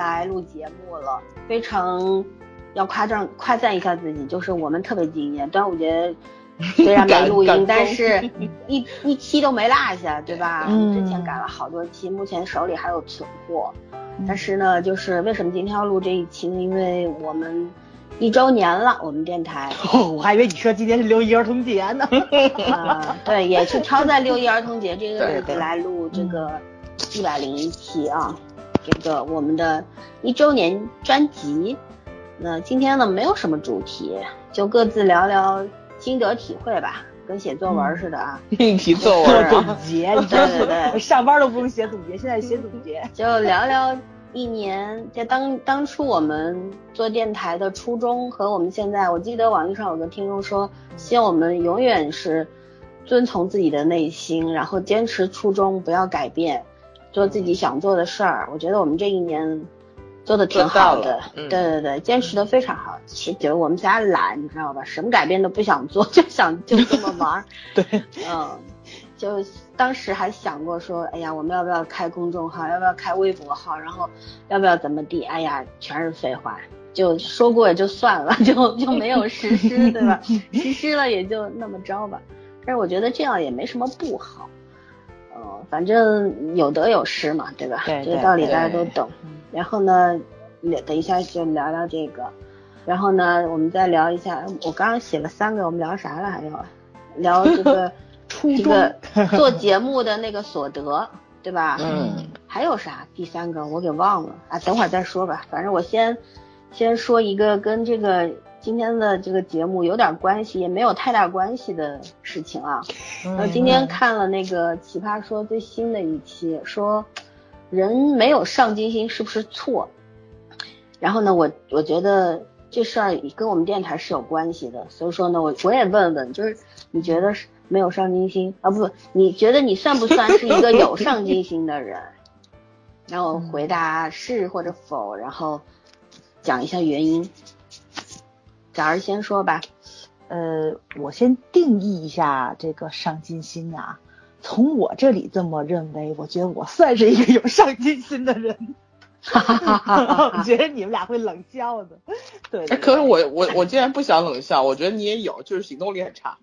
来录节目了，非常要夸张夸赞一下自己，就是我们特别敬业，端午节虽然没 录音，但是 一一期都没落下，对吧？嗯之前改了好多期，目前手里还有存货，但是呢，就是为什么今天要录这一期呢？因为我们一周年了，我们电台。哦，我还以为你说今天是六一儿童节呢。啊，对，也是挑在六一儿童节这 个日子来录这个一百零一期啊，这个我们的一周年专辑。那今天呢，没有什么主题，就各自聊聊心得体会吧，跟写作文似的啊。命题作做文啊，总结，你知道吗对对对上班都不用写总结，现在写总结。就聊聊一年，就当当初我们做电台的初衷和我们现在，我记得网易上有个听众说，希望我们永远是遵从自己的内心，然后坚持初衷，不要改变，做自己想做的事儿。我觉得我们这一年做的挺好的对对对，坚持的非常好。其实我们家懒，你知道吧？什么改变都不想做，就想就这么玩儿。对，嗯，就当时还想过说，哎呀，我们要不要开公众号，要不要开微博号，然后要不要怎么地？哎呀，全是废话，就说过也就算了，就就没有实施，对吧？实施了也就那么着吧。但是我觉得这样也没什么不好，呃，反正有得有失嘛，对吧？对对这个道理大家都懂。然后呢，也等一下就聊聊这个，然后呢，我们再聊一下，我刚刚写了三个，我们聊啥了？还有聊这个 初这个做节目的那个所得，对吧？嗯，还有啥？第三个我给忘了啊，等会儿再说吧。反正我先先说一个跟这个今天的这个节目有点关系，也没有太大关系的事情啊。然后，今天看了那个《奇葩说》最新的一期，说人没有上进心是不是错？然后呢，我我觉得这事儿跟我们电台是有关系的，所以说呢，我我也问问，就是你觉得是没有上进心啊？不，你觉得你算不算是一个有上进心的人？然后回答是或者否，然后讲一下原因。早儿先说吧。呃，我先定义一下这个上进心啊。从我这里这么认为，我觉得我算是一个有上进心的人。哈哈哈我觉得你们俩会冷笑的。对可是我我我竟然不想冷笑，我觉得你也有，就是行动力很差，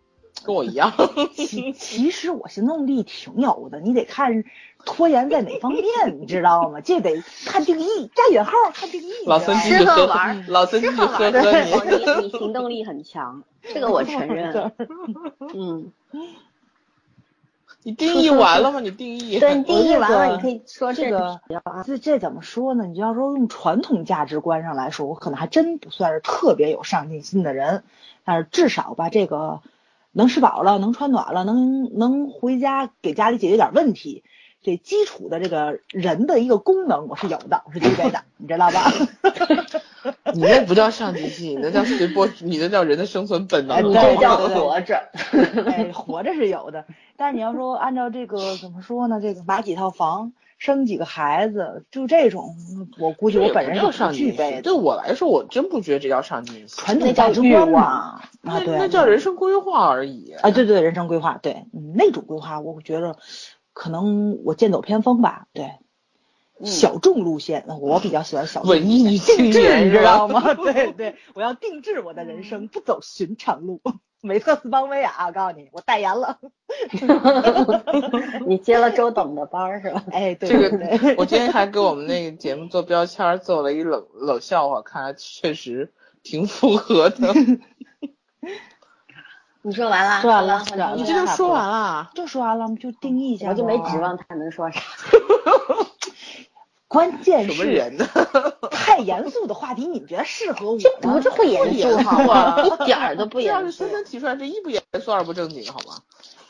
跟我一样。其其实我行动力挺有的，你得看拖延在哪方面，你知道吗？这得看定义，加引号看定义。老孙吃喝玩儿老孙继吃喝玩你。哦你你行动力很强，这个我承认。嗯，你定义完了吗？你定义。对你定义完了，你可以说这个这这怎么说呢？你就要说用传统价值观上来说，我可能还真不算是特别有上进心的人，但是至少吧，这个能吃饱了，能穿暖了，能能回家给家里解决点问题，这基础的这个人的一个功能我是有的，我是具备的，你知道吧？你那不叫上进心，你那叫随波，你那叫人的生存本能。哎对这叫活着。哎，活着是有的，但是你要说按照这个怎么说呢？这个买几套房，生几个孩子，就这种，我估计我本人这也不是上备的。对我来说，我真不觉得这叫上进心。传统价值观嘛，啊那叫人生规划而已。啊，对对，人生规划，对，嗯，那种规划，我觉得可能我剑走偏锋吧，对，小众路线，我比较喜欢小众文艺青定制，年你知道吗？对 对，我要定制我的人生，不走寻常路。美特斯邦威啊，我告诉你，我代言了。你接了周 董的班是吧？哎，对这对个对，我今天还给我们那个节目做标签，做了一冷冷笑话，看来确实挺符合的。你说完了？说完了说完了你这就说完了？就说完了，我们就定义一下，我就没指。望他能说啥。关键什么是人呢？太严肃的话题，你们觉得适合我这？不是不严肃好吗？一点儿都不这要严肃。是森森提出来，这一不严肃二不正经，好吗？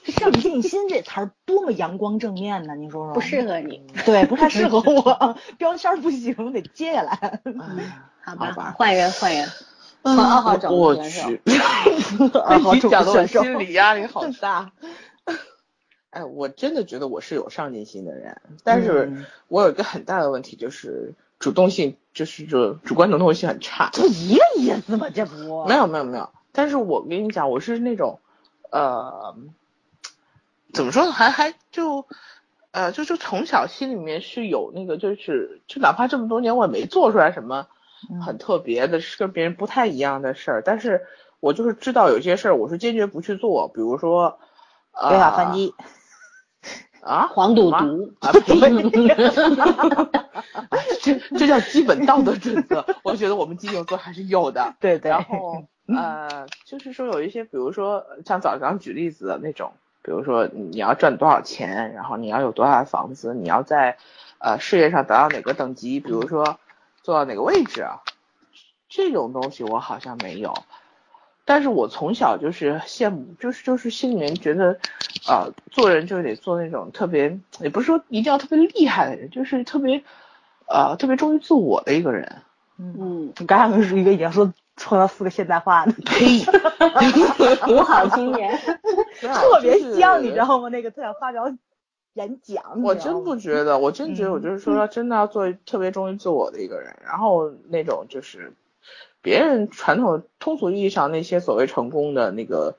上进心这词儿多么阳光正面呢？你说说。不适合你，对，不太适合我，标签儿不行，我得接下来。好好吧换人换人，换二号种我子选手。去，二号种你讲的我选手心理压力好大。哎，我真的觉得我是有上进心的人，但是嗯我有一个很大的问题，就是主动性，就是这主观能动性很差。就一个意思吗？这不没有没有没有，但是我跟你讲，我是那种，呃，怎么说呢，还还就，呃，就就从小心里面是有那个，就是就哪怕这么多年我也没做出来什么很特别的，是跟别人不太一样的事儿，但是我就是知道有些事儿我是坚决不去做，比如说违法犯纪啊，黄赌毒啊，这这叫基本道德准则，我觉得我们金牛座还是有的。对对。然后呃，就是说有一些，比如说像早上举例子的那种，比如说你要赚多少钱，然后你要有多大的房子，你要在呃事业上达到哪个等级，比如说做到哪个位置啊，这种东西我好像没有。但是我从小就是羡慕，就是就是心里面觉得，啊，做人就得做那种特别，也不是说一定要特别厉害的人，就是特别，呃，特别忠于自我的一个人。嗯，你刚刚是一个已经说说了四个现代化的，呸，五好青年，特别像，你知道吗？那个特想发表演讲，我真不觉得，我真觉得，我就是说，真的要做特别忠于自我的一个人，然后那种就是。别人传统通俗意义上那些所谓成功的那个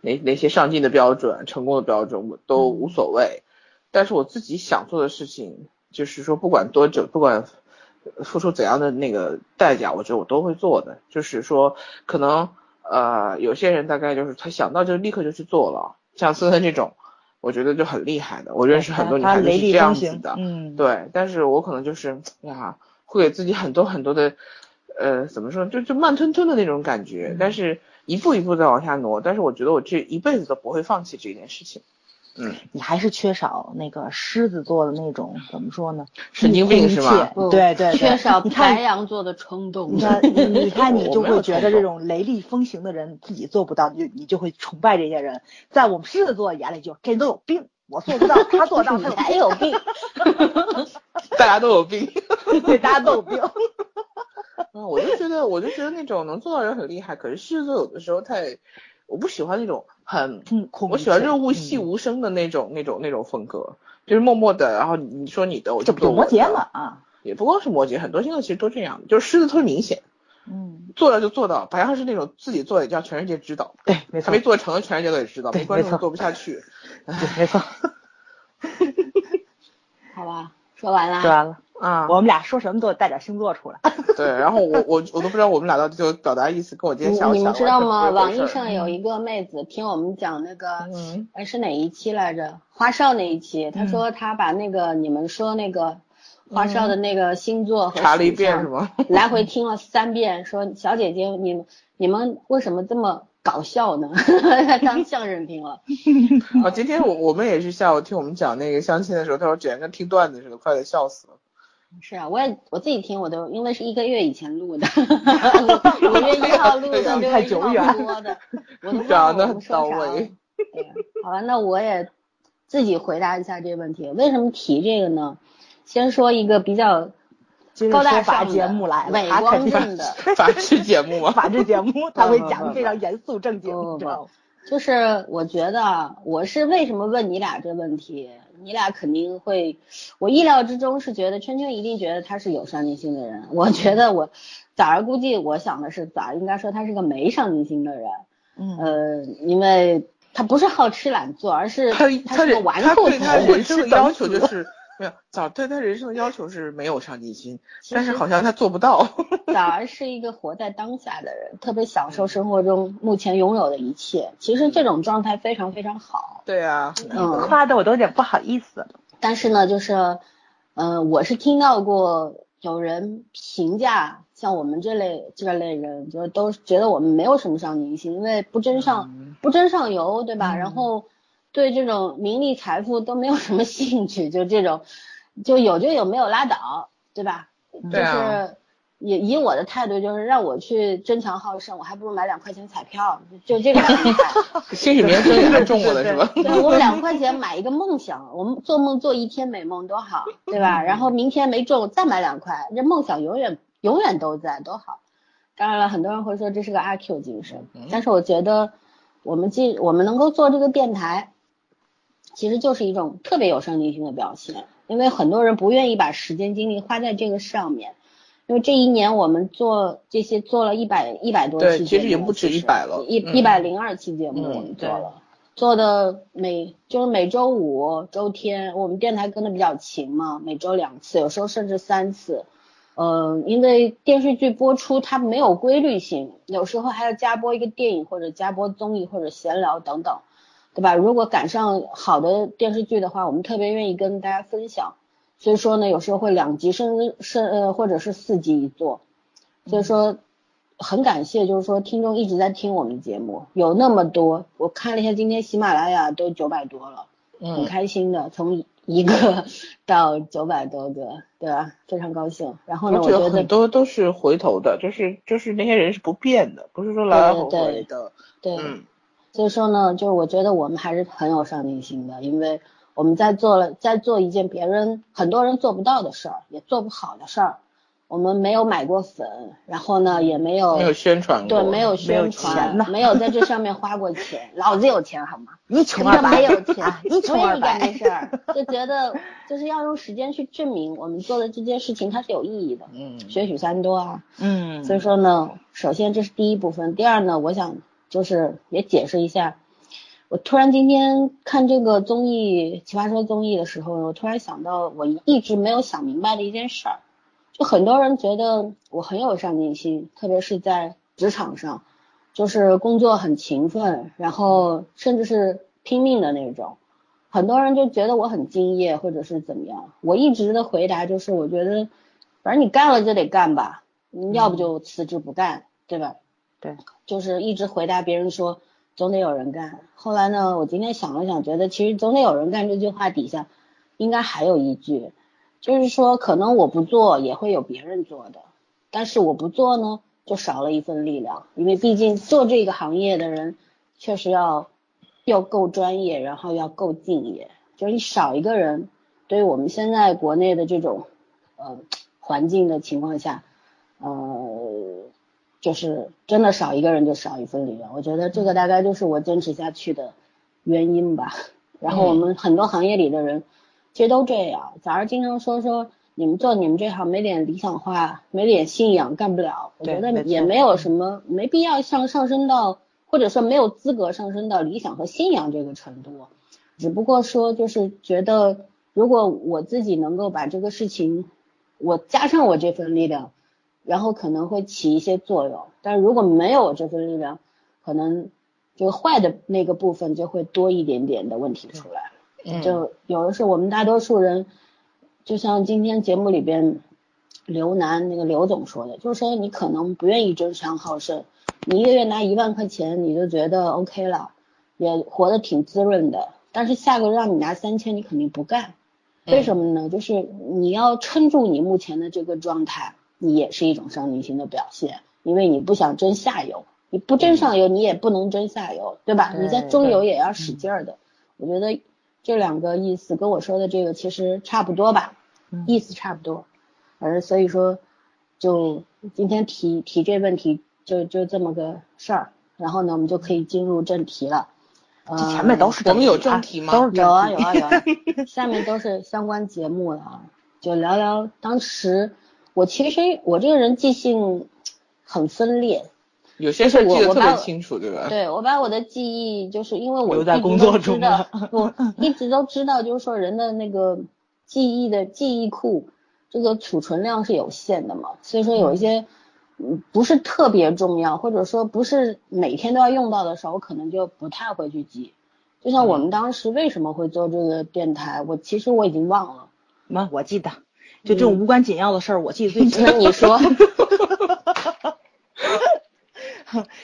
那那些上进的标准、成功的标准，我都无所谓。但是我自己想做的事情，就是说不管多久，不管付出怎样的那个代价，我觉得我都会做的。就是说，可能呃有些人大概就是他想到就立刻就去做了，像森森这种，我觉得就很厉害的。我认识很多女孩子是这样子的，嗯，对。但是我可能就是呀，会给自己很多很多的。呃，怎么说，就就慢吞吞的那种感觉，但是一步一步在往下挪，但是我觉得我这一辈子都不会放弃这件事情。嗯，你还是缺少那个狮子座的那种，怎么说呢？神经病是吗？对对，缺少白羊座的冲动。你看，你看，你 就会觉得这种雷厉风行的人自己做不到，你就你就会崇拜这些人。在我们狮子座眼里，就这人都有病，我做不到，他做到，他才有病。大家都有病，对，大家都有病。嗯，我就觉得，我就觉得那种能做到人很厉害，可是狮子座有的时候太，我不喜欢那种很，我喜欢润物细无声的那种那种那种风格，就是默默的，然后你说你的，我就不摩羯嘛。啊，也不光是摩羯，很多星座其实都这样，就是狮子特别明显，嗯，做到就做到，白羊是那种自己做也叫全世界知道，对，没错，还没做成，全世界都得知道，没观众做不下去，对，没错，好吧，说完了，说完了。啊，我们俩说什么都带点星座出来。对，然后我我我都不知道我们俩到底就表达意思跟我今天想你们知道吗？网易上有一个妹子听我们讲那个，哎是哪一期来着？花少那一期，她说她把那个你们说那个花少的那个星座和查了一遍是吗？来回听了三遍，说小姐姐你们你们为什么这么？搞笑呢，当相声听了。啊，今天我我们也是下午听我们讲那个相亲的时候，他说简直跟听段子似的，快得笑死了。是啊，我也我自己听，我都因为是一个月以前录的，五月一号录的，太久远播的，我都 讲的很到位。好吧，那我也自己回答一下这个问题。为什么提这个呢？先说一个比较。高大上节目来了，伟光正的 法制节目吗？法制节目他会讲的非常严肃正经，不不，就是我觉得我是为什么问你俩这问题，你俩肯定会，我意料之中是觉得圈圈一定觉得他是有上进心的人，我觉得我崽儿估计我想的是崽儿应该说他是个没上进心的人，嗯呃，因为他不是好吃懒做，而是他他是个纨绔子弟，人生的 要求就是。没有，早对他人生的要求是没有上进心，但是好像他做不到。早儿是一个活在当下的人，特别享受生活中目前拥有的一切。其实这种状态非常非常好。对啊，嗯，夸的我都有点不好意思。但是呢，就是，嗯，我是听到过有人评价像我们这类这类人，就是都觉得我们没有什么上进心，因为不争上不争上游，对吧？然后。对这种名利财富都没有什么兴趣，就这种，就有就有，没有拉倒，对吧？对就是也以我的态度，就是让我去争强好胜，我还不如买两块钱彩票，就这个心态。兴许明天真的中过了是吧？对，我两块钱买一个梦想，我们做梦做一天美梦多好，对吧？然后明天没中再买两块，这梦想永远永远都在，多好。当然了，很多人会说这是个阿 Q 精神，但是我觉得我们既我们能够做这个电台。其实就是一种特别有上进心的表现，因为很多人不愿意把时间精力花在这个上面。因为这一年我们做这些做了一百一百多期，其实也不止一百了，一一百零二期节目我们做了，做的每就是每周五、周天，我们电台跟的比较勤嘛，每周两次，有时候甚至三次。呃，因为电视剧播出它没有规律性，有时候还要加播一个电影或者加播综艺或者闲聊等等，对吧？如果赶上好的电视剧的话，我们特别愿意跟大家分享。所以说呢，有时候会两集甚至甚呃或者是四集一做，所以说很感谢，就是说听众一直在听我们的节目，有那么多，我看了一下今天喜马拉雅都九百多了，很开心的，从一个 到九百多个，对吧？非常高兴。然后呢，我觉得很多都是回头的，就是就是那些人是不变的，不是说来来回回的，对。所以说呢，就是我觉得我们还是很有上进心的，因为。我们在做了，在做一件别人很多人做不到的事儿，也做不好的事儿。我们没有买过粉，然后呢，也没有没有宣传过，对，没有宣传，没有在这上面花过钱。老子有钱好吗？你穷二白，没有钱，你穷二白。没事儿，就觉得就是要用时间去证明我们做的这件事情它是有意义的。嗯，学许三多啊。嗯。所以说呢，首先这是第一部分，第二呢，我想就是也解释一下。我突然今天看这个综艺《奇葩说》综艺的时候，我突然想到我一直没有想明白的一件事儿，就很多人觉得我很有上进心，特别是在职场上，就是工作很勤奋，然后甚至是拼命的那种。很多人就觉得我很敬业，或者是怎么样。我一直的回答就是，我觉得反正你干了就得干吧，你要不就辞职不干，对吧？对，就是一直回答别人说。总得有人干。后来呢，我今天想了想，觉得其实总得有人干这句话底下，应该还有一句，就是说可能我不做也会有别人做的，但是我不做呢，就少了一份力量。因为毕竟做这个行业的人，确实要要够专业，然后要够敬业。就是你少一个人，对于我们现在国内的这种呃环境的情况下，呃。就是真的少一个人就少一份力量，我觉得这个大概就是我坚持下去的原因吧。然后我们很多行业里的人其实都这样，早上经常说说你们做你们这行没点理想化，没点信仰干不了。我觉得也没有什么没必要上上升到，或者说没有资格上升到理想和信仰这个程度。只不过说就是觉得，如果我自己能够把这个事情，我加上我这份力量。然后可能会起一些作用，但如果没有这份力量，可能这个坏的那个部分就会多一点点的问题出来。嗯，就有的是我们大多数人，就像今天节目里边刘楠那个刘总说的，就是说你可能不愿意争强好胜，你一个月拿一万块钱你就觉得 OK 了，也活得挺滋润的，但是下个月让你拿三千，你肯定不干。为什么呢？就是你要撑住你目前的这个状态。你也是一种上进心的表现，因为你不想争下游，你不争上游，你也不能争下游，对吧？你在中游也要使劲儿的。我觉得这两个意思跟我说的这个其实差不多吧，意思差不多。而所以说，就今天提提这问题，就就这么个事儿。然后呢，我们就可以进入正题了。这前面都是我们有正题吗？有啊有啊有。啊，下面都是相关节目了啊，就聊聊当时。我其实我这个人记性很分裂，有些事记得特别清楚，对吧？对，我把我的记忆就是因为我在工作中的，我一直都知道，就是说人的那个记忆的记忆库这个储存量是有限的嘛，所以说有一些嗯不是特别重要，或者说不是每天都要用到的时候，我可能就不太会去记。就像我们当时为什么会做这个电台，我其实我已经忘了。那我记得。就这种无关紧要的事儿，我记得最清。那你说，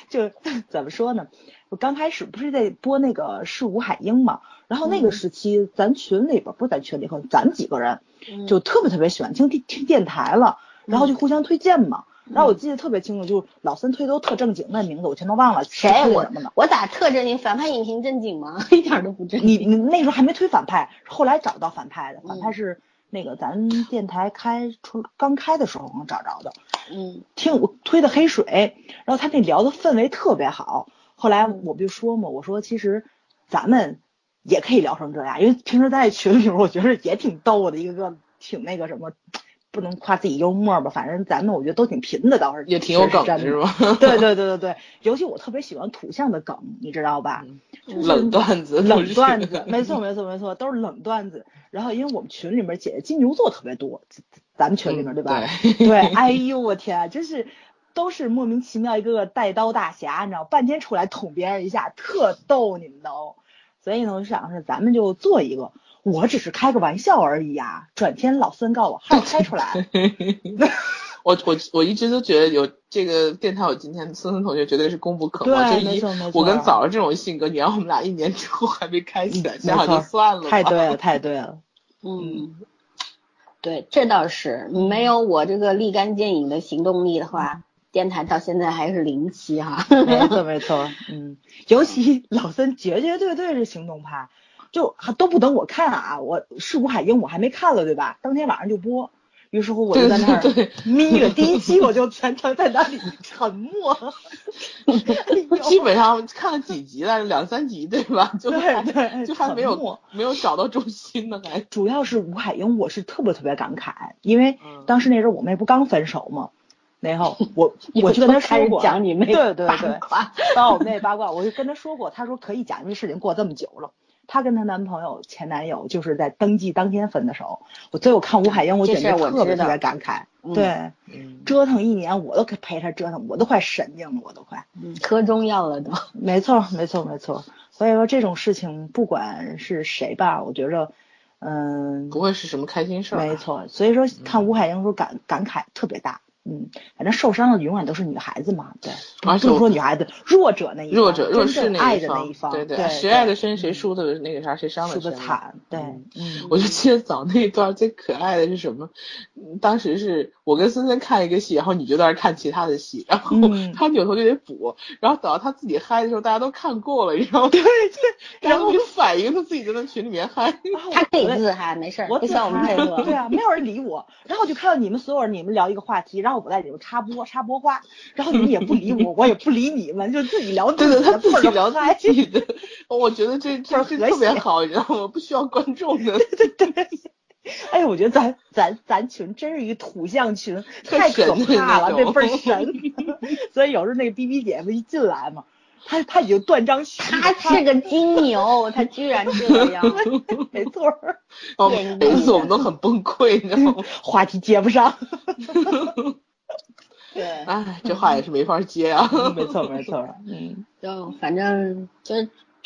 就怎么说呢？我刚开始不是在播那个是吴海英嘛，然后那个时期咱群里边不是咱群里头，咱几个人就特别特别喜欢听听听电台了，然后就互相推荐嘛。然后我记得特别清楚，就是老三推都特正经那名字，我全都忘了。谁我我咋特正经？反派影评正经吗？一点都不正经。你你那时候还没推反派，后来找到反派的，反派是。那个咱电台开出刚开的时候能找着的，嗯，听我推的黑水，然后他那聊的氛围特别好。后来我不就说嘛，我说其实咱们也可以聊成这样，因为平时在群里，我觉得也挺逗的，一个个挺那个什么，不能夸自己幽默吧，反正咱们我觉得都挺贫的，倒是也挺有梗的，是吧？对对对对对，尤其我特别喜欢土象的梗，你知道吧？冷段子，冷段子，没错没错没错，都是冷段子。然后因为我们群里面姐姐金牛座特别多，咱们群里面对吧？对，哎呦我天，真是都是莫名其妙一个个带刀大侠，你知道，半天出来捅别人一下，特逗你们都。所以呢，我想是咱们就做一个。我只是开个玩笑而已啊！转天老孙告我号开出来。我我我一直都觉得有这个电台有今天，孙孙同学绝对是功不可没。对，没错没错。我跟枣儿这种性格，你让我们俩一年之后还没开起来，想想就算了。太对了，太对了。嗯，对，这倒是没有我这个立竿见影的行动力的话，电台到现在还是零期哈。没错没错，嗯，尤其老孙绝绝对对是行动派。就还都不等我看啊！我是吴海英，我还没看了，对吧？当天晚上就播，于是乎我就在那儿眯着。第一期我就全程在那里沉默。基本上看了几集了，两三集对吧？就对对，就还没有没有找到中心呢，还。主要是吴海英，我是特别特别感慨，因为当时那阵我妹不刚分手吗？然后我 我就跟他说过，讲你妹对对对，把我妹八卦，我就跟他说过，他说可以讲，因为事情过这么久了。她跟她男朋友前男友就是在登记当天分的手，我所以我看吴海英，我简直特别特别感慨。对，折腾一年我都陪她折腾，我都快神经了，我都快。喝中药了都。没错，没错，没错。所以说这种事情不管是谁吧，我觉着，嗯，不会是什么开心事儿。没错，所以说看吴海英时候感感慨特别大。嗯，反正受伤的永远都是女孩子嘛，对，不是说女孩子弱者那一弱者弱势那一方，对对，谁爱的深谁输的那个啥，谁伤的深。惨，对，嗯，我就记得早那一段最可爱的是什么？当时是我跟森森看一个戏，然后你就在那看其他的戏，然后他扭头就得补，然后等到他自己嗨的时候，大家都看过了，你知道吗？对对，然后就反应他自己在那群里面嗨，他可以自嗨，没事，不像我们配合，对啊，没有人理我，然后就看到你们所有人，你们聊一个话题，然后我在里面插播。插播话，然后你们也不理我，我也不理你们，就自己聊自己的，自己聊自己的。我觉得这 这这特别好，你知道吗？不需要观众的。对对对。哎呀，我觉得咱咱咱群真是一个土象群，太可怕了，这倍儿神。所以有时候那个 B B 姐夫一进来嘛，她她已经断章取义。他是个金牛，她居然这样。没错。哦，每次我们都很崩溃，你知道吗？话题接不上。对，哎，这话也是没法接啊。没错，没错。嗯，就反正就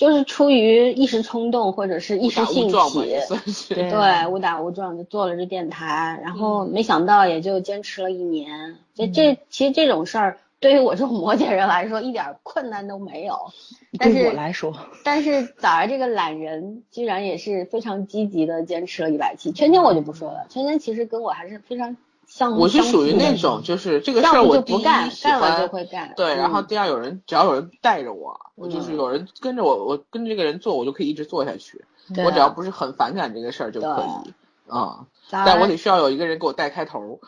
就是出于一时冲动或者是一时兴起，对，误打误撞就做了这电台，然后没想到也就坚持了一年。这这其实这种事儿对于我这种摩羯人来说一点困难都没有。对我来说，但是早儿这个懒人居然也是非常积极的坚持了一百期。圈圈我就不说了，圈圈其实跟我还是非常。我是属于那种，就是这个事儿我第一喜欢，对，然后第二有人只要有人带着我，我就是有人跟着我，我跟着这个人做，我就可以一直做下去。我只要不是很反感这个事儿就可以啊，但我得需要有一个人给我带开头。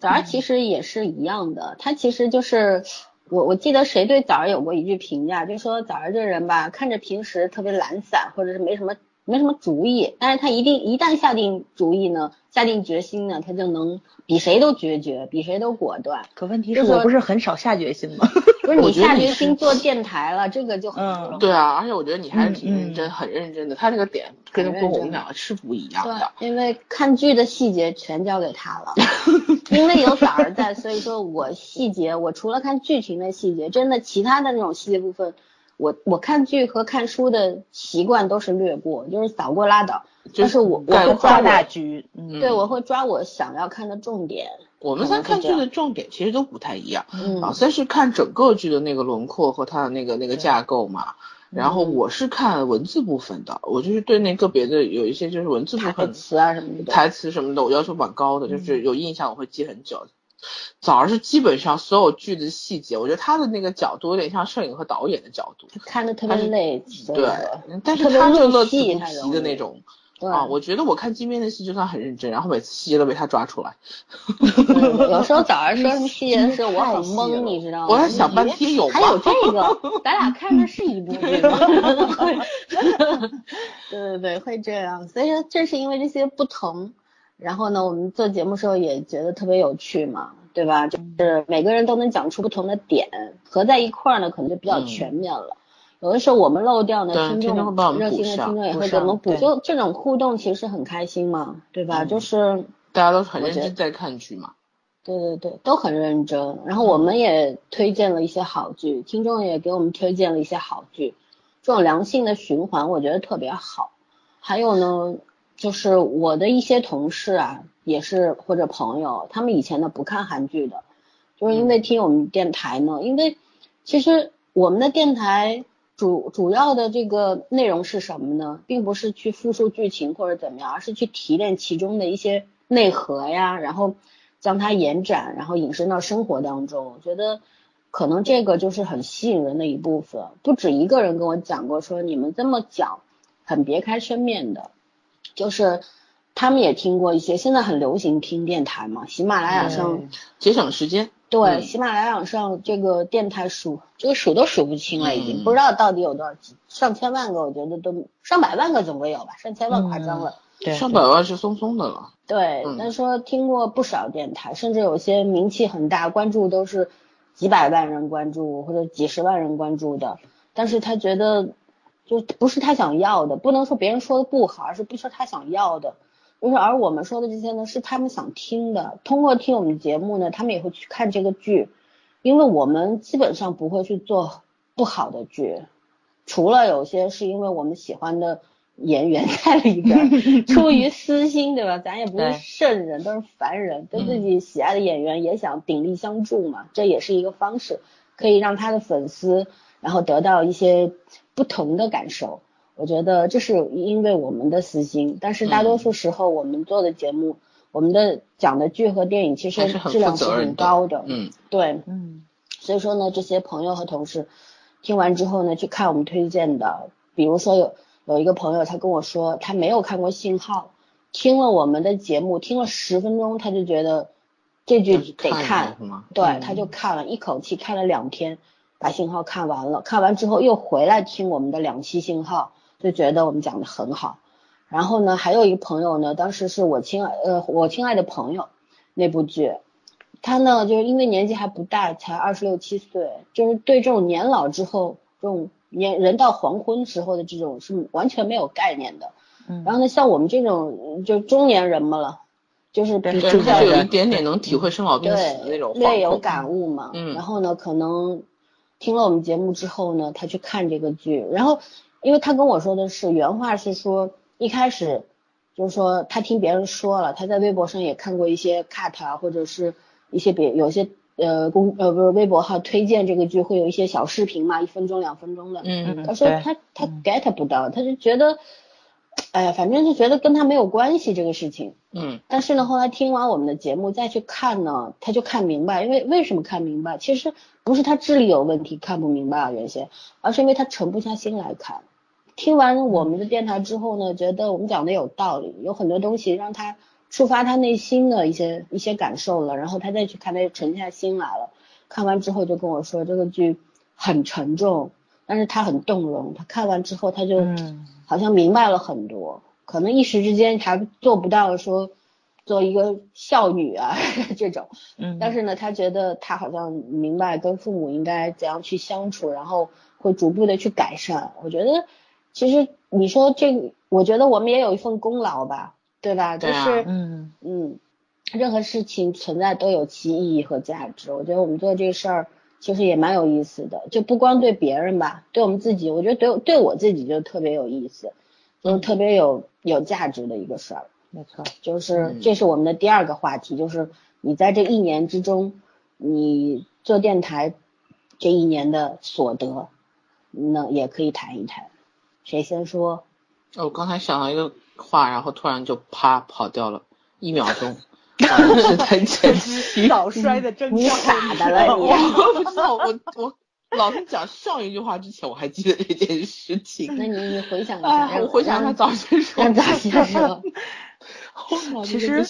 早儿其实也是一样的，他其实就是我我记得谁对早儿有过一句评价，就说早儿这人吧，看着平时特别懒散，或者是没什么。没什么主意，但是他一定一旦下定主意呢，下定决心呢，他就能比谁都决绝，比谁都果断。可问题是我不是很少下决心吗？不是 你下决心做电台了，这个就很对啊，而且我觉得你还是挺认真，很认真的。他这个点跟跟我们俩是不一样的。因为看剧的细节全交给他了，因为有崽儿在，所以说我细节我除了看剧情的细节，真的其他的那种细节部分。我我看剧和看书的习惯都是略过，就是扫过拉倒。就是我我会抓大局，对，我会抓我想要看的重点。我们三看剧的重点其实都不太一样，老三是看整个剧的那个轮廓和它的那个那个架构嘛。然后我是看文字部分的，我就是对那个别的有一些就是文字部分台词啊什么的，台词什么的我要求蛮高的，就是有印象我会记很久。早上是基本上所有剧的细节，我觉得他的那个角度有点像摄影和导演的角度，看的特别累。对，但是他就乐此不疲的那种。啊，我觉得我看金边的戏就算很认真，然后每次细节都被他抓出来。有时候早上说什么细节的时候，我很懵，你知道吗？我在想半天有还有这个，咱俩看的是一部 剧吗？对对对，会这样。所以说，正是因为这些不同。然后呢，我们做节目时候也觉得特别有趣嘛，对吧？就是每个人都能讲出不同的点，合在一块儿呢，可能就比较全面了。有的时候我们漏掉呢，听众热心的听众也会给我们补，就这种互动其实很开心嘛，对吧？就是大家都很认真在看剧嘛。对对对，都很认真。然后我们也推荐了一些好剧，听众也给我们推荐了一些好剧，这种良性的循环我觉得特别好。还有呢，就是我的一些同事啊，也是或者朋友，他们以前呢不看韩剧的，就是因为听我们电台呢，因为其实我们的电台主主要的这个内容是什么呢？并不是去复述剧情或者怎么样，而是去提炼其中的一些内核呀，然后。将它延展，然后引申到生活当中，我觉得可能这个就是很吸引人的一部分。不止一个人跟我讲过，说你们这么讲很别开生面的，就是他们也听过一些，现在很流行听电台嘛，喜马拉雅上节省时间。对，喜马拉雅上这个电台数，这个数都数不清了，已经不知道到底有多少集，上千万个，我觉得都上百万个总归有吧，上千万夸张了。对上百万是松松的了。对，但说听过不少电台，甚至有些名气很大，关注都是几百万人关注或者几十万人关注的。但是他觉得就不是他想要的，不能说别人说的不好，而是不是他想要的。就是而我们说的这些呢，是他们想听的。通过听我们节目呢，他们也会去看这个剧，因为我们基本上不会去做不好的剧，除了有些是因为我们喜欢的。演员在里边，出于私心，对吧？咱也不是圣人，都是凡人，对自己喜爱的演员也想鼎力相助嘛，这也是一个方式，可以让他的粉丝然后得到一些不同的感受。我觉得这是因为我们的私心，但是大多数时候我们做的节目，我们的讲的剧和电影其实质量是很高的，嗯，对，嗯，所以说呢，这些朋友和同事听完之后呢，去看我们推荐的，比如说有。有一个朋友，他跟我说，他没有看过《信号》，听了我们的节目，听了十分钟，他就觉得这句得看，对，他就看了一口气看了两天，把《信号》看完了。看完之后又回来听我们的两期《信号》，就觉得我们讲的很好。然后呢，还有一个朋友呢，当时是我亲爱呃我亲爱的朋友那部剧，他呢就是因为年纪还不大，才二十六七岁，就是对这种年老之后这种。年人到黄昏时候的这种是完全没有概念的，嗯，然后呢，像我们这种就中年人嘛了，就是比较有一点点能体会生老病死的那种，略有感悟嘛，嗯，然后呢，可能听了我们节目之后呢，他去看这个剧，然后因为他跟我说的是原话是说，一开始就是说他听别人说了，他在微博上也看过一些 cut 啊，或者是一些别有些。呃公呃不是微博号推荐这个剧会有一些小视频嘛，一分钟两分钟的。嗯他说他他 get 不到，他就觉得，哎呀，反正就觉得跟他没有关系这个事情。嗯。但是呢，后来听完我们的节目再去看呢，他就看明白，因为为什么看明白？其实不是他智力有问题看不明白啊，原先，而是因为他沉不下心来看。听完我们的电台之后呢，觉得我们讲的有道理，有很多东西让他。触发他内心的一些一些感受了，然后他再去看，他就沉下心来了。看完之后就跟我说，这个剧很沉重，但是他很动容。他看完之后，他就好像明白了很多，可能一时之间还做不到说做一个孝女啊这种，嗯，但是呢，他觉得他好像明白跟父母应该怎样去相处，然后会逐步的去改善。我觉得其实你说这，我觉得我们也有一份功劳吧。对吧？就是，嗯嗯，任何事情存在都有其意义和价值。我觉得我们做这事儿其实也蛮有意思的，就不光对别人吧，对我们自己，我觉得对对我自己就特别有意思，就特别有有价值的一个事儿。没错，就是这是我们的第二个话题，就是你在这一年之中，你做电台这一年的所得，那也可以谈一谈。谁先说？我刚才想到一个。话，然后突然就啪跑掉了，一秒钟，是在前 期早衰的征兆。你傻的了你？我不知道，我我老师讲上一句话之前，我还记得这件事情。那你你 回想一下，我回想他早些说，早些说。其实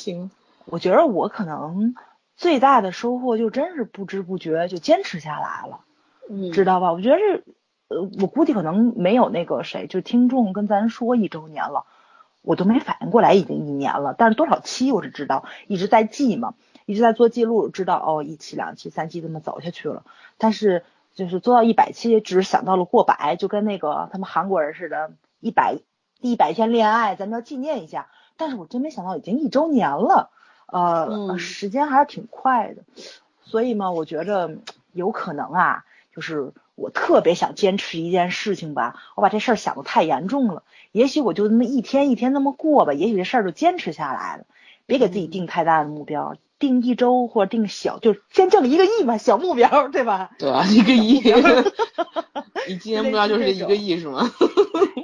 我觉得我可能最大的收获就真是不知不觉就坚持下来了，嗯，知道吧？我觉得这呃，我估计可能没有那个谁，就听众跟咱说一周年了。我都没反应过来已经一年了，但是多少期我是知道，一直在记嘛，一直在做记录，知道哦一期两期三期这么走下去了，但是就是做到一百期，只是想到了过百，就跟那个他们韩国人似的，一百第一百天恋爱，咱们要纪念一下，但是我真没想到已经一周年了，呃，嗯时间还是挺快的，所以嘛，我觉着有可能啊，就是我特别想坚持一件事情吧，我把这事儿想的太严重了。也许我就那么一天一天那么过吧，也许这事儿就坚持下来了。别给自己定太大的目标，定一周或者定小，就是先挣一个亿嘛，小目标，对吧？对吧？一个亿，你今年目标 就是一个亿是吗？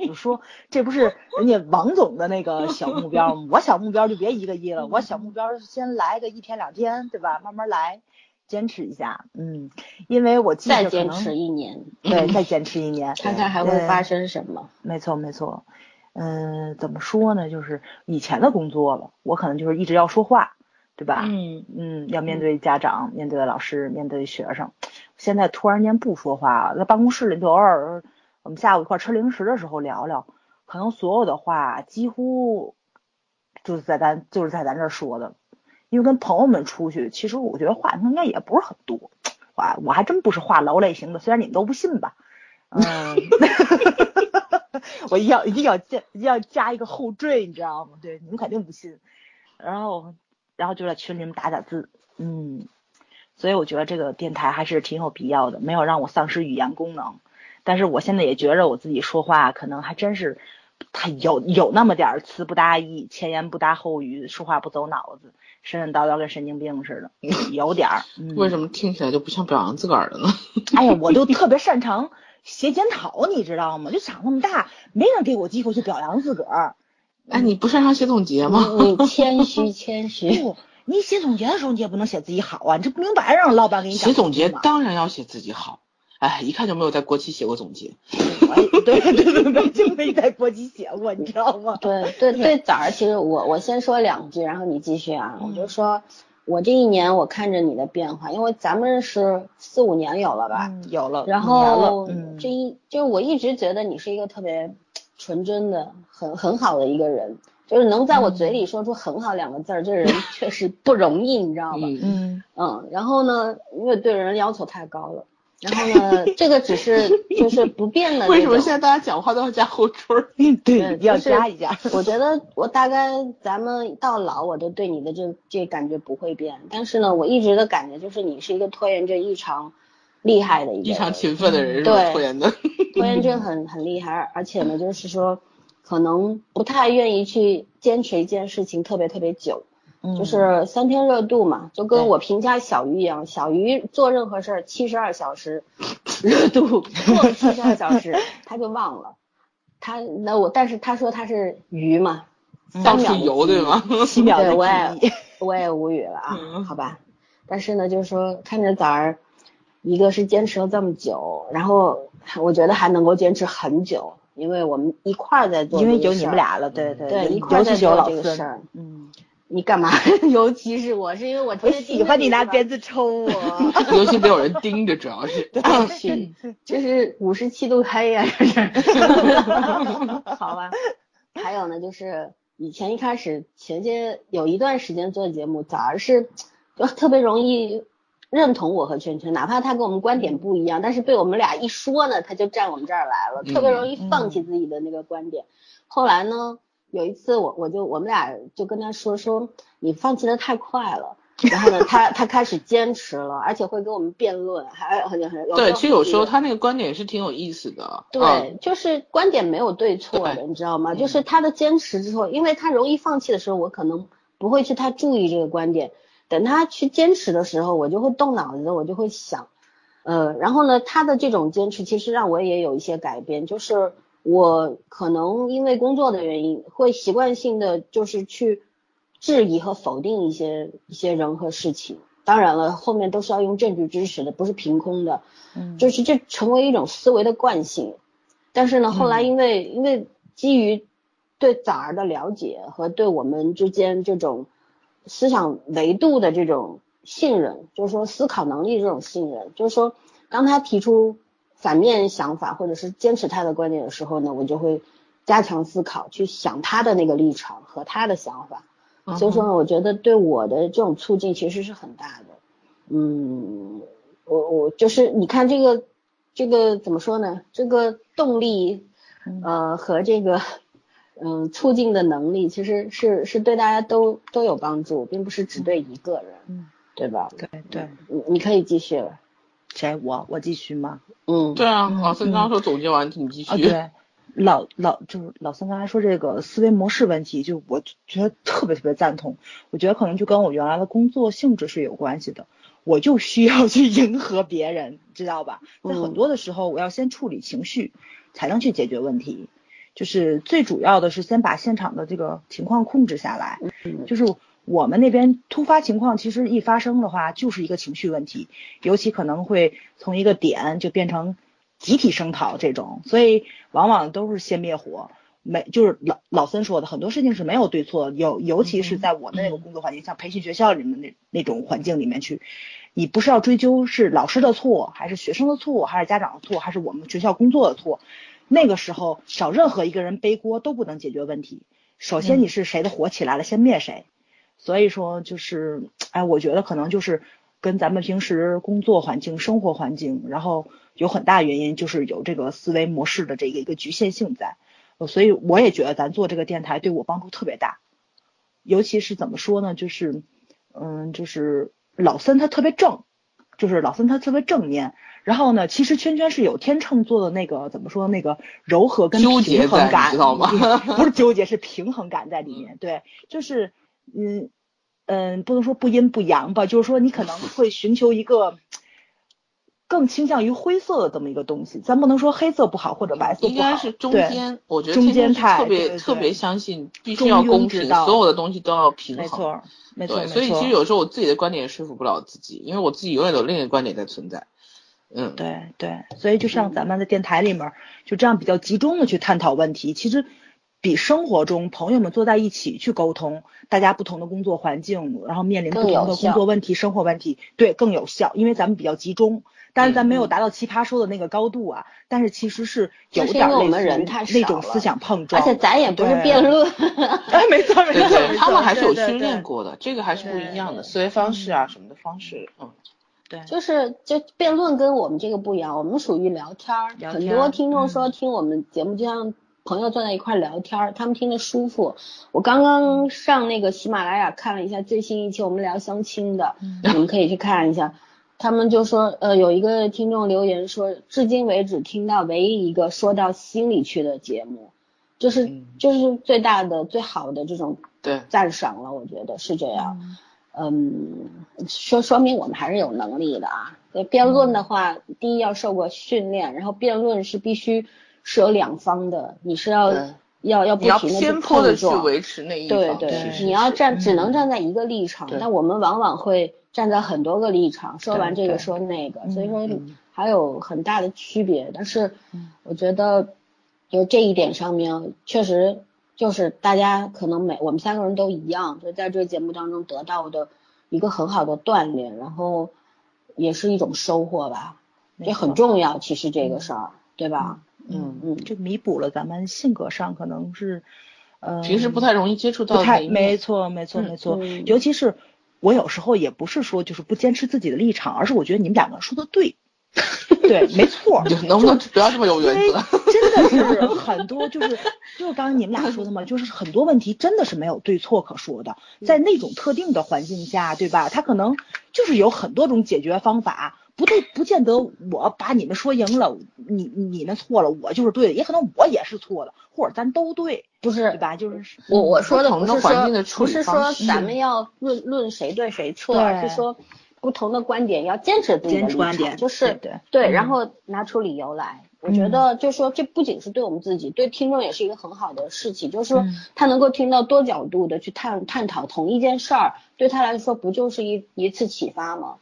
就说这不是人家王总的那个小目标吗？我小目标就别一个亿了，我小目标先来个一天两天，对吧？慢慢来，坚持一下，嗯，因为我记得再坚持一年，对，再坚持一年，看看还会发生什么。没错，没错。嗯，怎么说呢？就是以前的工作了，我可能就是一直要说话，对吧？嗯，嗯，要面对家长，面对老师，面对学生。现在突然间不说话了，在办公室里头偶尔我们下午一块儿吃零食的时候聊聊，可能所有的话几乎就是在咱就是在咱这儿说的，因为跟朋友们出去，其实我觉得话应该也不是很多，话我还真不是话痨类型的，虽然你们都不信吧。嗯，我一定要一定要加一定要加一个后缀，你知道吗？对，你们肯定不信。然后，然后就在群里面打打字，嗯，所以我觉得这个电台还是挺有必要的，没有让我丧失语言功能。但是我现在也觉着我自己说话可能还真是，他有有那么点儿词不达意，前言不搭后语，说话不走脑子，神神叨叨跟神经病似的，有点儿。嗯、为什么听起来就不像表扬自个儿的呢？哎呀，我就特别擅长写检讨，你知道吗？就长那么大，没人给我机会去表扬自个儿。哎，你不擅长写总结吗？你你 谦虚谦虚，不，你写总结的时候，你也不能写自己好啊，你这不明白让老板给你写总结吗？当然要写自己好。哎，一看就没有在国企写过总结。对 对对对，就没在国企写过，你知道吗？对对对，早上其实我我先说两句，然后你继续啊。我就说，我这一年我看着你的变化，因为咱们是四五年有了吧，嗯，有了，然后嗯，这一就是我一直觉得你是一个特别纯真的、很很好的一个人，就是能在我嘴里说出“很好”两个字儿，这人 确实不容易，你知道吧？嗯，嗯嗯，然后呢，因为对人要求太高了，然后呢，这个只是 就是不变的。为什么现在大家讲话都要加后缀对，对要加一下。我觉得我大概咱们到老，我都对你的这这感觉不会变。但是呢，我一直的感觉就是你是一个拖延症异常厉害的一个人，异常勤奋的人是对。吧？拖延的。拖延症很很厉害，而且呢，就是说可能不太愿意去坚持一件事情特别特别久，嗯。就是三天热度嘛，就跟我评价小鱼一样，小鱼做任何事儿七十二小时 热度过七十二小时 他就忘了，他那我但是他说他是鱼嘛，三秒游对吗？七秒的对我也，我也无语了啊，嗯。好吧。但是呢，就是说看着早儿，一个是坚持了这么久，然后 我觉得还能够坚持很久，因为我们一块儿在做这因个事儿，为有你们俩了，对对对一块儿在做这个事儿，嗯，你干嘛？尤其是我，是因为我我天天喜欢你拿鞭子。抽我。尤其得有人盯着，主要是。我去，这是五十七度黑呀、这是。好吧。还有呢，就是以前一开始前些有一段时间做节目，早儿是就特别容易认同我和圈圈，哪怕他跟我们观点不一样，但是被我们俩一说呢，他就站我们这儿来了，特别容易放弃自己的那个观点。后来呢，有一次我我就我们俩就跟他说说你放弃的太快了。然后呢，他他开始坚持了，而且会跟我们辩论，还很很有对，其实有时候他。那个观点也是挺有意思的。对，嗯就是观点没有对错的，你知道吗？嗯就是他的坚持之后，因为他容易放弃的时候，我可能不会去太注意这个观点。等他去坚持的时候，我就会动脑子，我就会想，呃，然后呢，他的这种坚持其实让我也有一些改变，就是我可能因为工作的原因，会习惯性的就是去质疑和否定一些一些人和事情。当然了，后面都是要用证据支持的，不是凭空的。嗯就是这成为一种思维的惯性。但是呢，后来因为、因为基于对崽儿的了解和对我们之间这种思想维度的这种信任，就是说思考能力这种信任，就是说当他提出反面想法或者是坚持他的观点的时候呢，我就会加强思考，去想他的那个立场和他的想法。所以说呢，我觉得对我的这种促进其实是很大的。嗯，我我就是你看这个这个怎么说呢？这个动力呃和这个嗯促进的能力，其实是是对大家都都有帮助，并不是只对一个人，嗯，对吧？对对，你你可以继续了。谁我我继续吗？嗯，对啊，老孙刚刚说总结完，你继续。啊，对，老老就是老三刚才说这个思维模式问题，就我觉得特别特别赞同。我觉得可能就跟我原来的工作性质是有关系的。我就需要去迎合别人，知道吧？在很多的时候，我要先处理情绪，才能去解决问题。就是最主要的是先把现场的这个情况控制下来。就是我们那边突发情况，其实一发生的话，就是一个情绪问题，尤其可能会从一个点就变成集体声讨这种，所以往往都是先灭火。没，就是老老森说的，很多事情是没有对错，尤尤其是在我们那个工作环境，像培训学校里面那那种环境里面去，你不是要追究是老师的错，还是学生的错，还是家长的错，还是我们学校工作的错？那个时候找任何一个人背锅都不能解决问题。首先你是谁的火起来了，先灭谁。所以说就是，哎，我觉得可能就是跟咱们平时工作环境、生活环境，然后有很大原因就是有这个思维模式的这个一个局限性在。所以我也觉得咱做这个电台对我帮助特别大，尤其是怎么说呢？就是，嗯，就是老森他特别正，就是老孙他特别正面。然后呢，其实圈圈是有天秤座的那个怎么说那个柔和跟平衡感，知道吗？不是纠结，是平衡感在里面。对，就是嗯嗯，不能说不阴不阳吧，就是说你可能会寻求一个。更倾向于灰色的这么一个东西，咱不能说黑色不好或者白色不好，应该是中间。我觉得中间派特别特别相信，必须要公平，所有的东西都要平衡。没错，没错。所以其实有时候我自己的观点也说服不了自己，因为我自己永远有另一个观点在存在。嗯，对对。所以就像咱们的电台里面，就这样比较集中的去探讨问题，其实比生活中朋友们坐在一起去沟通，大家不同的工作环境，然后面临不同的工作问题、生活问题，对更有效，因为咱们比较集中。但是咱没有达到奇葩说的那个高度啊，但是其实是有点类似那种思想碰撞，而且咱也不是辩论，哎，没错没错，他们还是有训练过的，这个还是不一样的思维方式啊什么的方式，嗯，对，就是就辩论跟我们这个不一样，我们属于聊天儿，很多听众说听我们节目就像朋友坐在一块聊天儿，他们听得舒服。我刚刚上那个喜马拉雅看了一下最新一期我们聊相亲的，你们可以去看一下。他们就说，呃，有一个听众留言说，至今为止听到唯一一个说到心里去的节目，就是就是最大的最好的这种赞赏了，我觉得是这样。嗯，说说明我们还是有能力的啊。辩论的话，第一要受过训练，然后辩论是必须是有两方的，你是要要要不停的去碰撞，维持那一对对，你要站只能站在一个立场，但我们往往会。站在很多个立场，说完这个说那个，所以说还有很大的区别。但是我觉得就这一点上面，确实就是大家可能每我们三个人都一样，就在这个节目当中得到的一个很好的锻炼，然后也是一种收获吧，也很重要。其实这个事儿，对吧？嗯嗯，就弥补了咱们性格上可能是呃平时不太容易接触到，不太没错没错没错，尤其是。我有时候也不是说就是不坚持自己的立场，而是我觉得你们两个说的对，对，没错。能不能不要这么有原则？真的是很多，就是就是刚刚你们俩说的嘛，就是很多问题真的是没有对错可说的，在那种特定的环境下，对吧？他可能就是有很多种解决方法。不对，不见得我把你们说赢了，你你们错了，我就是对的，也可能我也是错的，或者咱都对，不是对吧？就是我我说的不是说不是说咱们要论论谁对谁错，而是说不同的观点要坚持自己的观点，就是对对，然后拿出理由来。我觉得就是说，这不仅是对我们自己，对听众也是一个很好的事情，就是说他能够听到多角度的去探探讨同一件事儿，对他来说不就是一一次启发吗？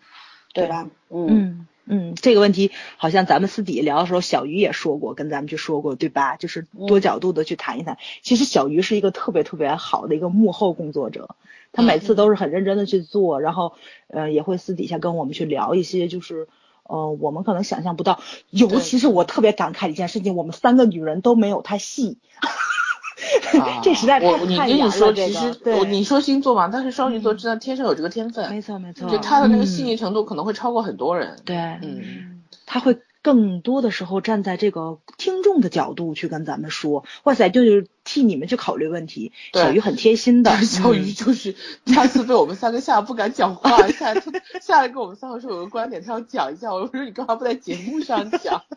对吧？嗯嗯，这个问题好像咱们私底下聊的时候，小鱼也说过，跟咱们去说过，对吧？就是多角度的去谈一谈。其实小鱼是一个特别特别好的一个幕后工作者，他每次都是很认真的去做，然后呃也会私底下跟我们去聊一些，就是呃我们可能想象不到，尤其是我特别感慨的一件事情，我们三个女人都没有他细。这实在我太太严你跟你说，了这个其实对我你说星座嘛，但是双鱼座嗯真的天生有这个天分，没错没错，就他的那个嗯细腻程度可能会超过很多人。对，嗯，他会更多的时候站在这个听众的角度去跟咱们说，哇塞，就是替你们去考虑问题。对小鱼很贴心的，小鱼嗯就是 下次被我们三个吓得不敢讲话，下次下来跟我们三个说有个观点，他要讲一下，我说你干嘛不在节目上讲？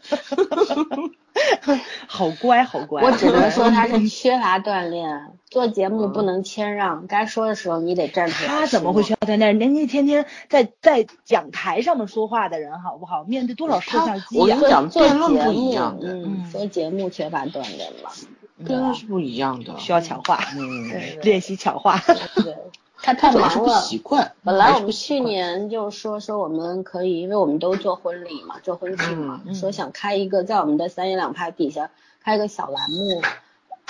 好乖好乖。我只能说他是缺乏锻炼，做节目不能谦让，该说的时候你得站出来。他怎么会缺乏锻炼？人家天天在在讲台上面说话的人，好不好？面对多少摄像机啊我跟你？讲做辩论不一节目样的嗯，嗯做节目缺乏锻炼了。辩论是不一样的。需要强化，嗯，练习强化。对，他太忙了。习惯。本来我们去年就说说我们可以，因为我们都做婚礼嘛，做婚庆嘛，嗯说想开一个在我们的三言两拍底下开一个小栏目，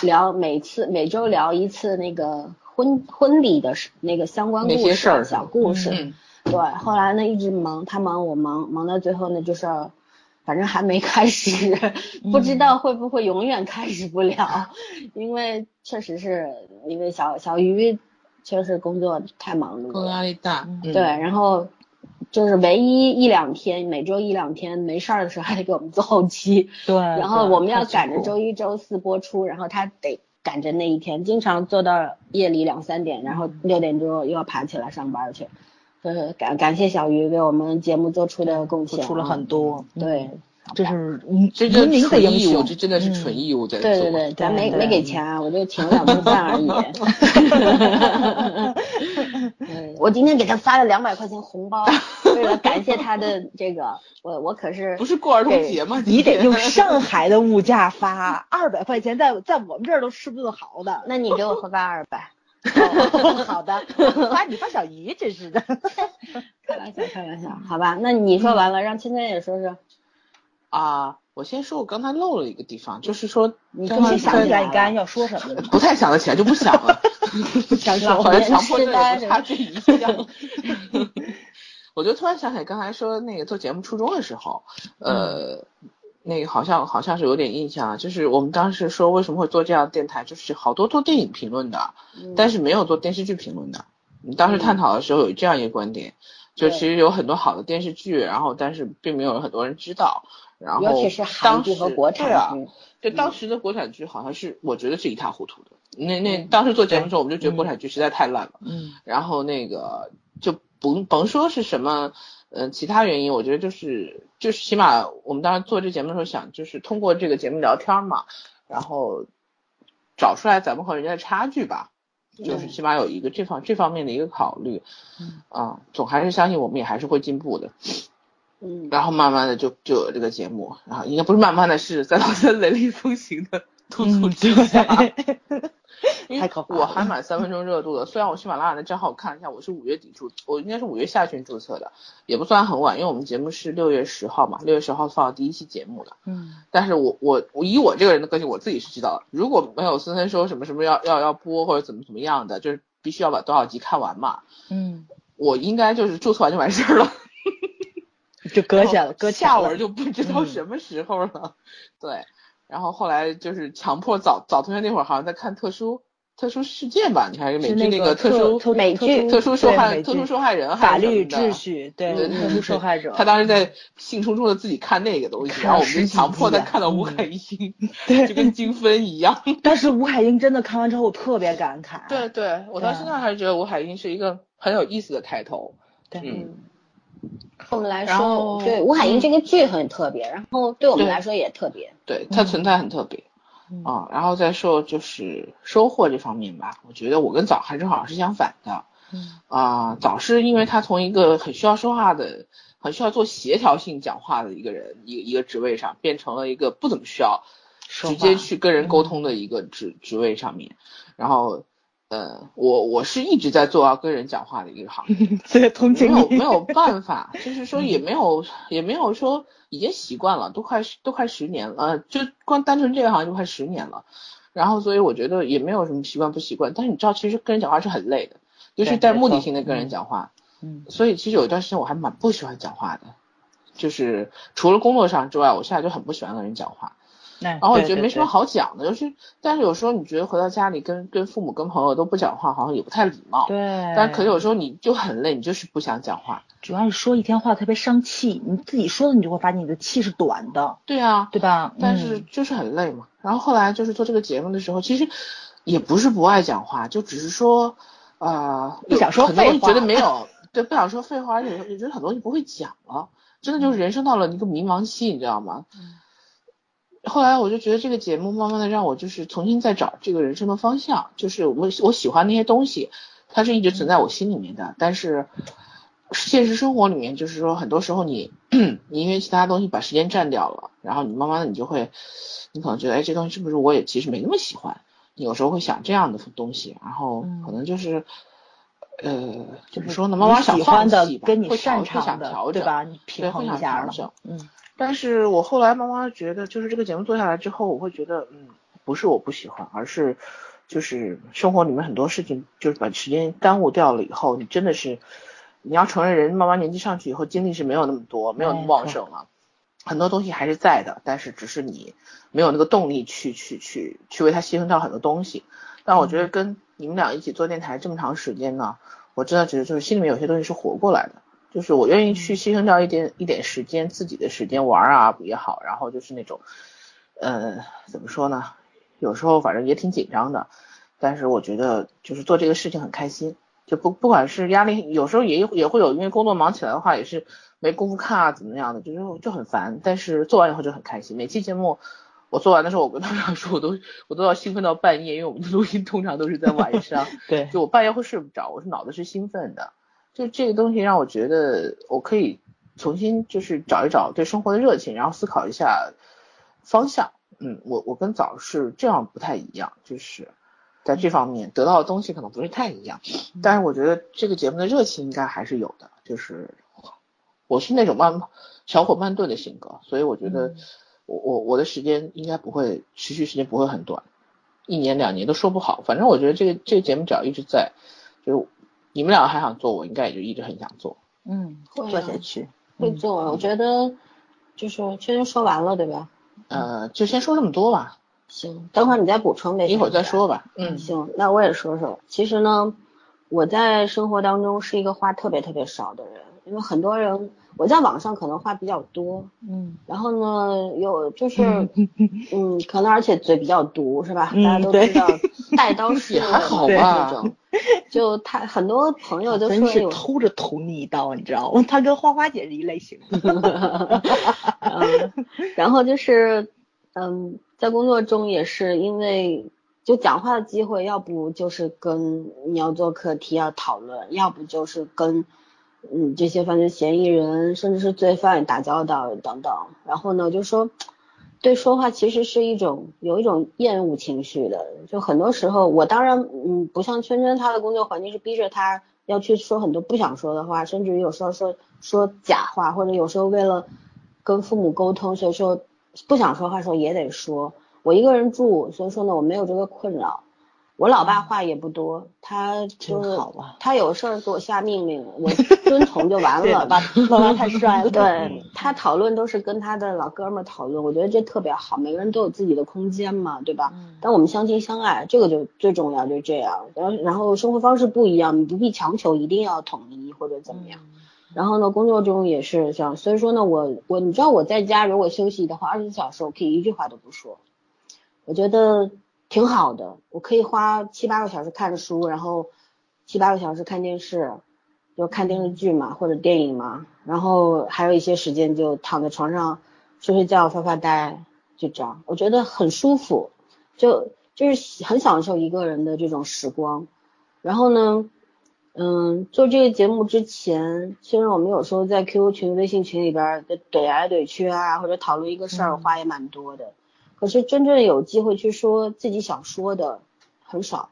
聊每次每周聊一次那个婚婚礼的事那个相关那故事小故事。嗯对，后来呢一直忙，他忙我忙，忙到最后呢就是，反正还没 开始，不知道会不会永远开始不了，因为确实是因为小小鱼确实工作太忙了工作，压力大。嗯。对，，然后就是唯一一两天，每周一两天没事儿的时候还得给我们做后期，对，然后我们要赶着周周一周四播出，然后他得赶着那一天，经常做到夜里两三点，然后六点钟又要爬起来上班去。呃，感感谢小鱼为我们节目做出的贡献、啊，付出了很多，对，这是这这无名的纯义务，英雄，这真的是嗯纯义务在做。对对对，咱没没给钱啊，我就请了两顿饭而已。嗯我今天给他发了两百块钱红包，为了感谢他的这个，我我可是不是过儿童节吗？你得用上海的物价发，二百块钱在在我们这儿都吃不顿好的。那你给我发二百，哦好的，发你发小姨，真是的。开玩笑开玩笑，好吧？那你说完了，让芊芊也说说。啊，我先说，我刚才漏了一个地方，就是说你刚才想起来来你刚才要说什么了？不太想得起来就不想了，想 说好像强迫症差距一样。我就突然想起来，刚才说那个做节目初衷的时候，呃，那个好像好像是有点印象啊，就是我们当时说为什么会做这样的电台，就是好多做电影评论的，但是没有做电视剧评论的。你当时探讨的时候有这样一个观点，就其实有很多好的电视剧，然后但是并没有很多人知道。然后尤其是韩剧和国产对啊当时的国产剧好像是我觉得是一塌糊涂的。那那当时做节目的时候，我们就觉得国产剧实在太烂了。嗯然后那个就甭甭说是什么，呃，其他原因，我觉得就是就是起码我们当时做这节目的时候想，就是通过这个节目聊天嘛，然后找出来咱们和人家的差距吧，就是起码有一个这方这方面的一个考虑，嗯啊，总还是相信我们也还是会进步的。嗯，然后慢慢的就就有这个节目，然后应该不是慢慢的是在老三雷厉风行的督促之下，因 为太可怕了我还满三分钟热度的。虽然我喜马拉雅的账号我看了一下，我是五月底注，我应该是五月下旬注册的，也不算很晚，因为我们节目是六月十号嘛，六月十号放第一期节目的。嗯但是我我我以我这个人的个性，我自己是知道的，如果没有森森说什么什么要要要播或者怎么怎么样的，就是必须要把多少集看完嘛，嗯，我应该就是注册完就完事儿了。就搁下了，搁下下。文就不知道什么时候了。对，然后后来就是强迫早早同学那会儿好像在看特殊特殊事件吧，你还是美剧那个特殊特美剧特殊受害特殊受害人法律的秩序，对特殊受害者。他当时在兴冲冲的自己看那个东西，然后我们就强迫他看到吴嗯海英，对就跟精分一样。但是吴海英真的看完之后，我特别感慨。对对，我到现在还是觉得吴海英是一个很有意思的开头。对嗯，后面来说，对吴海英这个剧很特别，然后对我们来说也特别。对，它存在很特别。嗯啊，然后再说就是收获这方面吧，我觉得我跟早还正好是相反的。嗯啊，早是因为他从一个很需要说话的、很需要做协调性讲话的一个人，一个一个职位上，变成了一个不怎么需要说直接去跟人沟通的一个职职位上面。然后，呃，我我是一直在做要跟人讲话的一个行业，所以同没。有没有办法，就是说也没有也没有说已经习惯了，都快十都快十年了，呃，就光单纯这个行业就快十年了。然后所以我觉得也没有什么习惯不习惯，但是你知道，其实跟人讲话是很累的，就是带目的性的跟人嗯讲话。嗯所以其实有一段时间我还蛮不喜欢讲话的，就是除了工作上之外，我现在就很不喜欢跟人讲话。然然后我觉得没什么好讲的，就是但是有时候你觉得回到家里跟跟父母跟朋友都不讲话，好像也不太礼貌。对，但可能有时候你就很累，你就是不想讲话。主要是说一天话特别伤气，你自己说的你就会发现你的气是短的。对啊，对吧？但是就是很累嘛。然后后来就是做这个节目的时候，其实也不是不爱讲话，就只是说啊，不想说废话，觉得没有对，不想说废话，而且也觉得很多东西不会讲了。真的就是人生到了一个迷茫期，你知道吗？后来我就觉得这个节目慢慢的让我就是重新再找这个人生的方向，就是我我喜欢那些东西，它是一直存在我心里面的。但是现实生活里面，就是说很多时候你 你因为其他东西把时间占掉了，然后你慢慢的你就会，你可能觉得哎这东西是不是我也其实没那么喜欢？你有时候会想这样的东西，然后可能就是。呃，怎么说呢？慢慢想放弃吧，跟你擅长的，对吧？你平衡一下了。嗯。但是我后来慢慢觉得，就是这个节目做下来之后，我会觉得，嗯，不是我不喜欢，而是就是生活里面很多事情，就是把时间耽误掉了以后，你真的是你要承认，人慢慢年纪上去以后，精力是没有那么多，没有那么旺盛了。很多东西还是在的，但是只是你没有那个动力去去去去为他牺牲掉很多东西。但我觉得跟你们俩一起做电台这么长时间呢，我真的觉得就是心里面有些东西是活过来的，就是我愿意去牺牲掉一点一点时间，自己的时间玩啊也好，然后就是那种，呃，怎么说呢？有时候反正也挺紧张的，但是我觉得就是做这个事情很开心，就不不管是压力，有时候也也会有，因为工作忙起来的话也是没工夫看啊怎么样的，就是就很烦，但是做完以后就很开心，每期节目。我做完的时候，我跟他们说，我都我都要兴奋到半夜，因为我们的录音通常都是在晚上。对，就我半夜会睡不着，我是脑子是兴奋的。就这个东西让我觉得，我可以重新就是找一找对生活的热情，然后思考一下方向。嗯，我我跟早是这样不太一样，就是在这方面得到的东西可能不是太一样。但是我觉得这个节目的热情应该还是有的，就是我是那种慢小火慢炖的性格，所以我觉得。我我我的时间应该不会持续时间不会很短，一年两年都说不好。反正我觉得这个这个节目只要一直在，就是你们两个还想做，我应该也就一直很想做。嗯，会做下去会做。我觉得就是确实说完了对吧？呃，就先说这么多吧。行，等会儿你再补充呗。一会儿再说吧。嗯，行，那我也说说。其实呢，我在生活当中是一个话特别特别少的人，因为很多人。我在网上可能话比较多，嗯，然后呢，有就是，嗯，可能而且嘴比较毒，是吧？大家都知道 带刀式还好吧？那种，就他很多朋友都说是偷着捅你一刀，你知道吗？他跟花花姐是一类型。然后就是，嗯，在工作中也是因为就讲话的机会，要不就是跟你要做课题要讨论，要不就是跟。嗯，这些犯罪嫌疑人，甚至是罪犯打交道等等，然后呢，就说对说话其实是一种有一种厌恶情绪的，就很多时候我当然嗯不像圈圈他的工作环境是逼着他要去说很多不想说的话，甚至于有时候说说假话，或者有时候为了跟父母沟通，所以说不想说话的时候也得说。我一个人住，所以说呢我没有这个困扰。我老爸话也不多，他就是他有事儿给我下命令，我 遵从就完了。爸 爸太帅了。对他讨论都是跟他的老哥们讨论，我觉得这特别好，每个人都有自己的空间嘛，对吧？但我们相亲相爱，这个就最重要，就这样。然后然后生活方式不一样，你不必强求一定要统一或者怎么样。然后呢，工作中也是这样，所以说呢，我我你知道我在家如果休息的话，二十四小时我可以一句话都不说，我觉得。挺好的，我可以花七八个小时看书，然后七八个小时看电视，就看电视剧嘛或者电影嘛，然后还有一些时间就躺在床上睡睡觉发发呆，就这样，我觉得很舒服，就就是很享受一个人的这种时光。然后呢，嗯，做这个节目之前，虽然我们有时候在 QQ 群、微信群里边怼来怼去啊，或者讨论一个事儿，话也蛮多的。可是真正有机会去说自己想说的很少，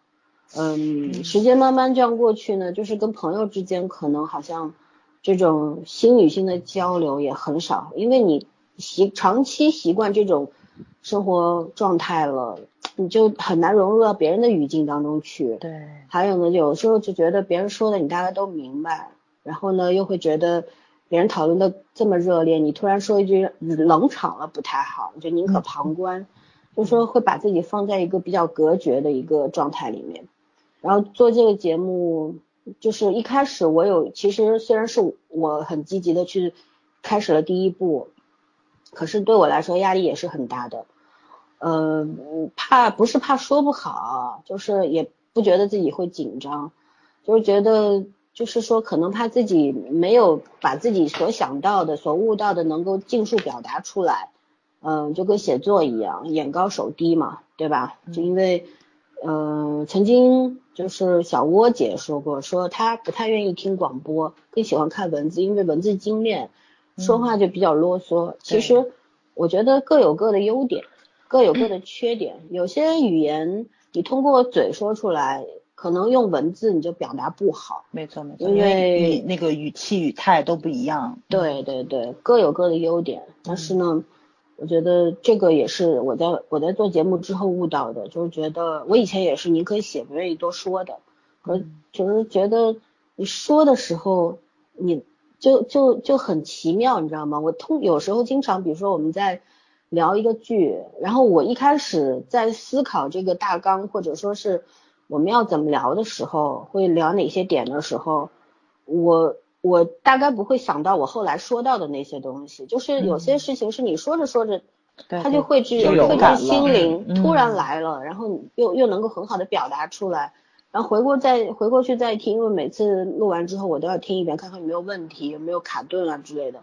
嗯，时间慢慢这样过去呢，就是跟朋友之间可能好像这种心与心的交流也很少，因为你习长期习惯这种生活状态了，你就很难融入到别人的语境当中去。对，还有呢，有时候就觉得别人说的你大概都明白，然后呢又会觉得。别人讨论的这么热烈，你突然说一句冷场了不太好，就宁可旁观，就说会把自己放在一个比较隔绝的一个状态里面。然后做这个节目，就是一开始我有，其实虽然是我很积极的去开始了第一步，可是对我来说压力也是很大的。呃，怕不是怕说不好，就是也不觉得自己会紧张，就是觉得就是说可能怕自己没有把自己所想到的、所悟到的能够尽数表达出来，嗯，就跟写作一样，眼高手低嘛，对吧？就因为，嗯，曾经就是小窝姐说过，说她不太愿意听广播，更喜欢看文字，因为文字精炼，说话就比较啰嗦。其实我觉得各有各的优点。各有各的缺点，有些语言你通过嘴说出来，可能用文字你就表达不好。没错没错，因为那个语气语态都不一样。对对对，各有各的优点。但是呢，我觉得这个也是我在我在做节目之后悟到的，就是觉得我以前也是宁可写不愿意多说的，可就是觉得你说的时候，你就就就很奇妙，你知道吗？我通有时候经常，比如说我们在。聊一个剧，然后我一开始在思考这个大纲，或者说是我们要怎么聊的时候，会聊哪些点的时候，我我大概不会想到我后来说到的那些东西，就是有些事情是你说着说着，它就会去会去心灵突然来了，然后又又能够很好的表达出来，然后回过再回过去再听，因为每次录完之后我都要听一遍，看看有没有问题，有没有卡顿啊之类的，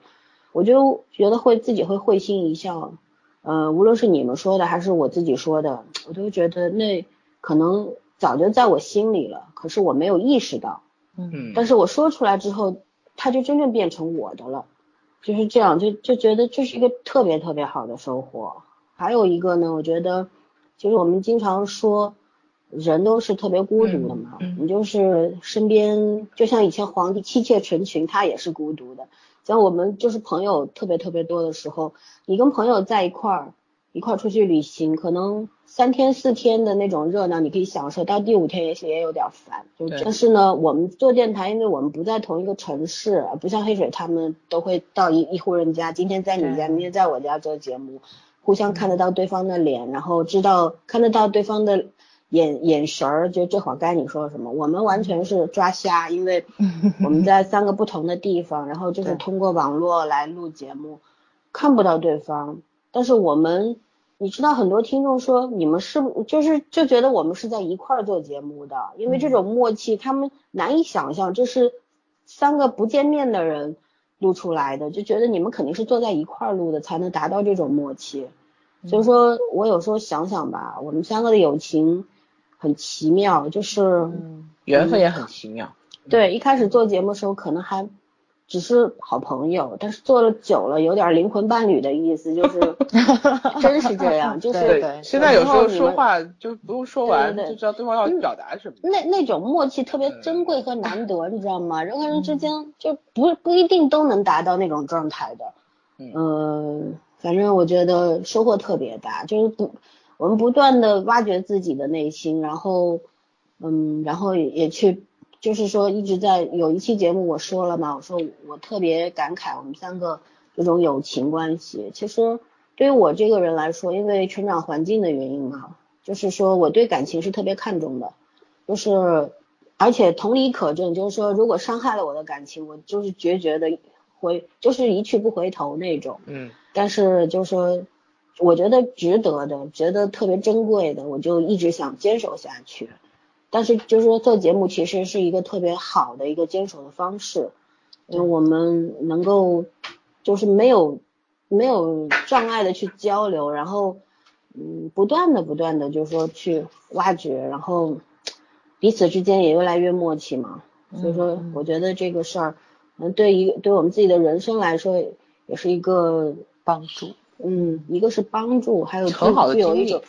我就觉得会自己会会心一笑。呃，无论是你们说的还是我自己说的，我都觉得那可能早就在我心里了，可是我没有意识到。嗯。但是我说出来之后，它就真正变成我的了，就是这样，就就觉得这是一个特别特别好的收获。还有一个呢，我觉得，其实我们经常说，人都是特别孤独的嘛，你就是身边就像以前皇帝妻妾成群，他也是孤独的。像我们就是朋友特别特别多的时候，你跟朋友在一块儿，一块儿出去旅行，可能三天四天的那种热闹你可以享受，到第五天也许也有点烦。但是呢，我们做电台，因为我们不在同一个城市，不像黑水他们都会到一一户人家，今天在你家，明天在我家做节目，互相看得到对方的脸，然后知道看得到对方的。眼眼神儿，就这会儿该你说什么，我们完全是抓瞎，因为我们在三个不同的地方，然后就是通过网络来录节目，看不到对方。但是我们，你知道很多听众说你们是就是就觉得我们是在一块儿做节目的，因为这种默契他们难以想象，这是三个不见面的人录出来的，就觉得你们肯定是坐在一块儿录的，才能达到这种默契。所以说我有时候想想吧，我们三个的友情。很奇妙，就是缘分也很奇妙。对，一开始做节目的时候可能还只是好朋友，但是做了久了有点灵魂伴侣的意思，就是 真是这样。就 是对，现在有时候说话就不用说完就知道对方要表达什么。那那种默契特别珍贵和难得，你知道吗？人和人之间就不不一定都能达到那种状态的。嗯，反正我觉得收获特别大，就是不。我们不断的挖掘自己的内心，然后，嗯，然后也去，就是说一直在有一期节目我说了嘛，我说我特别感慨我们三个这种友情关系。其实对于我这个人来说，因为成长环境的原因嘛，就是说我对感情是特别看重的，就是而且同理可证，就是说如果伤害了我的感情，我就是决绝的回，就是一去不回头那种。嗯。但是就是说。我觉得值得的，觉得特别珍贵的，我就一直想坚守下去。但是就是说做节目其实是一个特别好的一个坚守的方式，因为我们能够就是没有没有障碍的去交流，然后嗯不断的不断的就是说去挖掘，然后彼此之间也越来越默契嘛。所以说我觉得这个事儿，嗯对于对我们自己的人生来说也是一个帮助。嗯，一个是帮助，还有很好的有一种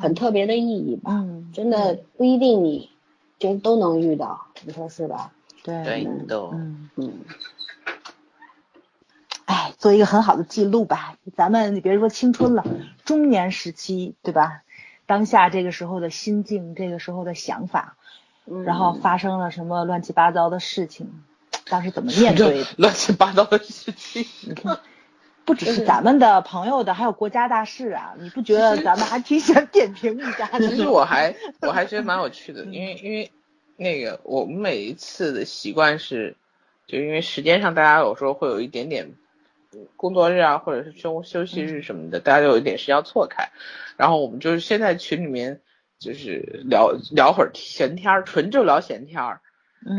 很特别的意义吧。嗯，真的不一定你就都能遇到，你说是吧？对，对，都。嗯嗯。哎，做一个很好的记录吧。咱们你别说青春了，中年时期，对吧？当下这个时候的心境，这个时候的想法，然后发生了什么乱七八糟的事情，当时怎么面对的乱七八糟的事情。你看，不只是咱们的朋友的，还有国家大事啊！你不觉得咱们还挺想点评一下的？其实我还我还觉得蛮有趣的，因为因为那个我们每一次的习惯是，就因为时间上大家有时候会有一点点工作日啊，或者是休休息日什么的，大家就有一点时间要错开，然后我们就是先在群里面就是聊聊会儿闲天儿，纯就聊闲天儿，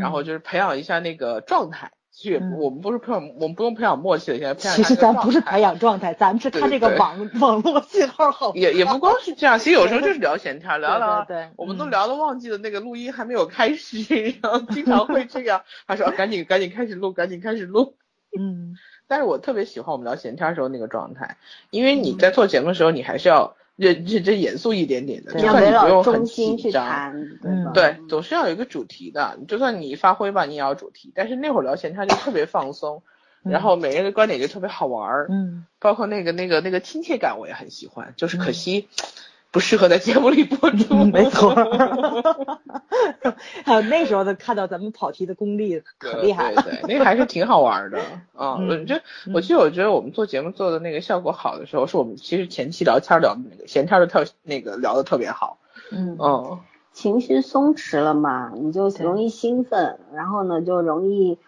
然后就是培养一下那个状态。其实我们不是培养，我们不用培养默契了，现在培养。其实咱不是培养状态，咱们是看这个网 网络信号好。也也不光是这样，其实有时候就是聊闲天，聊聊，对，我们都聊的忘记了那个录音还没有开始，然后经常会这样，他说赶紧赶紧开始录，赶紧开始录。嗯，但是我特别喜欢我们聊闲天时候那个状态，因为你在做节目的时候，你还是要。认认真严肃一点点的，就算你不用很紧张，对，总是要有一个主题的。就算你发挥吧，你也要主题。但是那会儿聊闲天就特别放松，然后每个人的观点就特别好玩儿，嗯，包括那个那个那个亲切感我也很喜欢，就是可惜。不适合在节目里播出，没错。还有那时候的看到咱们跑题的功力可厉害了，对对，那个还是挺好玩的啊。我觉得，我其实我觉得我们做节目做的那个效果好的时候，是我们其实前期聊天聊的那个闲天的特那个聊的特别好。嗯嗯，情绪松弛了嘛，你就容易兴奋，然后呢就容易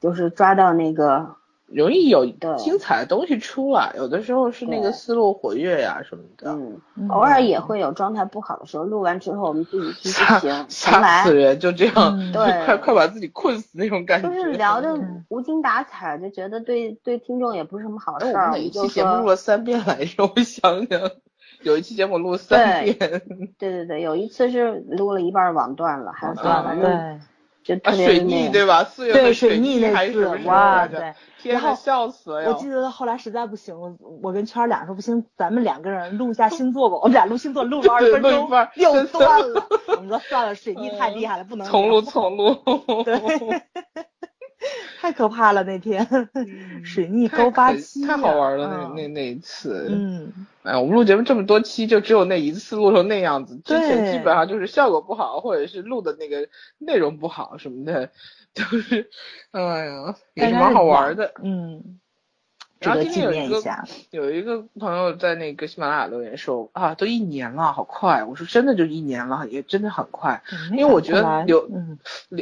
就是抓到那个。容易有精彩的东西出来，有的时候是那个思路活跃呀什么的。嗯，偶尔也会有状态不好的时候，录完之后我们自己去不行，吓死人，就这样，对，快快把自己困死那种感觉。就是聊的无精打采，就觉得对对听众也不是什么好事儿。我们一期节目录了三遍来着，我想想，有一期节目录了三遍。对对对，有一次是录了一半网断了，还断了，对。就特别水逆对吧？四月份水逆那次，哇，塞，然后笑死了。我记得后来实在不行了，我跟圈儿俩说不行，咱们两个人录一下星座吧。我们俩录星座录了二十分钟，又断了。我们说算了，水逆太厉害了，不能重录重录。对。太可怕了那天，水逆高八七，太好玩了那那那一次。嗯，哎，我们录节目这么多期，就只有那一次录成那样子，之前基本上就是效果不好，或者是录的那个内容不好什么的，就是，哎呀，也是蛮好玩的。嗯。然后今天有一个有一个朋友在那个喜马拉雅留言说啊，都一年了，好快。我说真的就一年了，也真的很快。因为我觉得留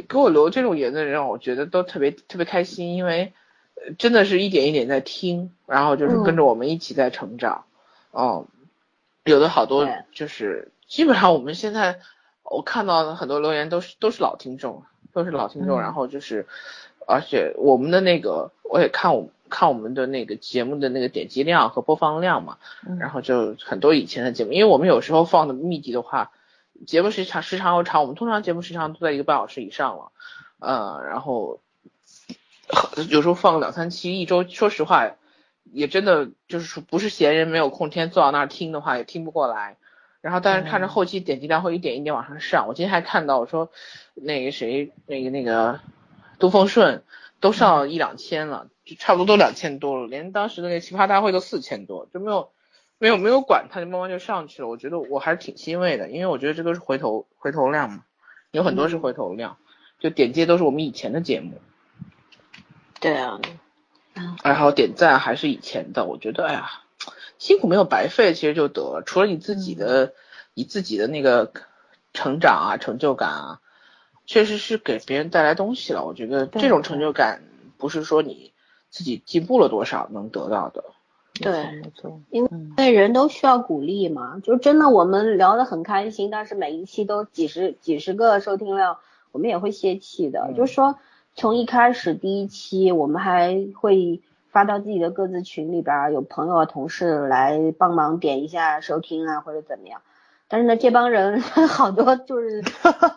给我留这种言的人，我觉得都特别特别开心，因为真的是一点一点在听，然后就是跟着我们一起在成长。哦，有的好多就是基本上我们现在我看到的很多留言都是都是老听众，都是老听众，然后就是而且我们的那个我也看我。看我们的那个节目的那个点击量和播放量嘛，然后就很多以前的节目，因为我们有时候放的密集的话，节目时长时长又长，我们通常节目时长都在一个半小时以上了，呃，然后有时候放个两三期，一周，说实话，也真的就是说不是闲人没有空天坐到那儿听的话也听不过来，然后但是看着后期点击量会一点一点往上上，我今天还看到我说那个谁那个那个杜丰顺都上一两千了。就差不多都两千多了，连当时的那奇葩大会都四千多，就没有没有没有管它，就慢慢就上去了。我觉得我还是挺欣慰的，因为我觉得这都是回头回头量嘛，有很多是回头量，就点击都是我们以前的节目。对啊，然后点赞还是以前的，我觉得哎呀，辛苦没有白费，其实就得了。除了你自己的，你自己的那个成长啊、成就感啊，确实是给别人带来东西了。我觉得这种成就感不是说你。自己进步了多少能得到的？对，没错，因为人都需要鼓励嘛。就真的我们聊得很开心，但是每一期都几十几十个收听量，我们也会泄气的。就是说，从一开始第一期，我们还会发到自己的各自群里边，有朋友啊同事来帮忙点一下收听啊，或者怎么样。但是呢，这帮人 好多就是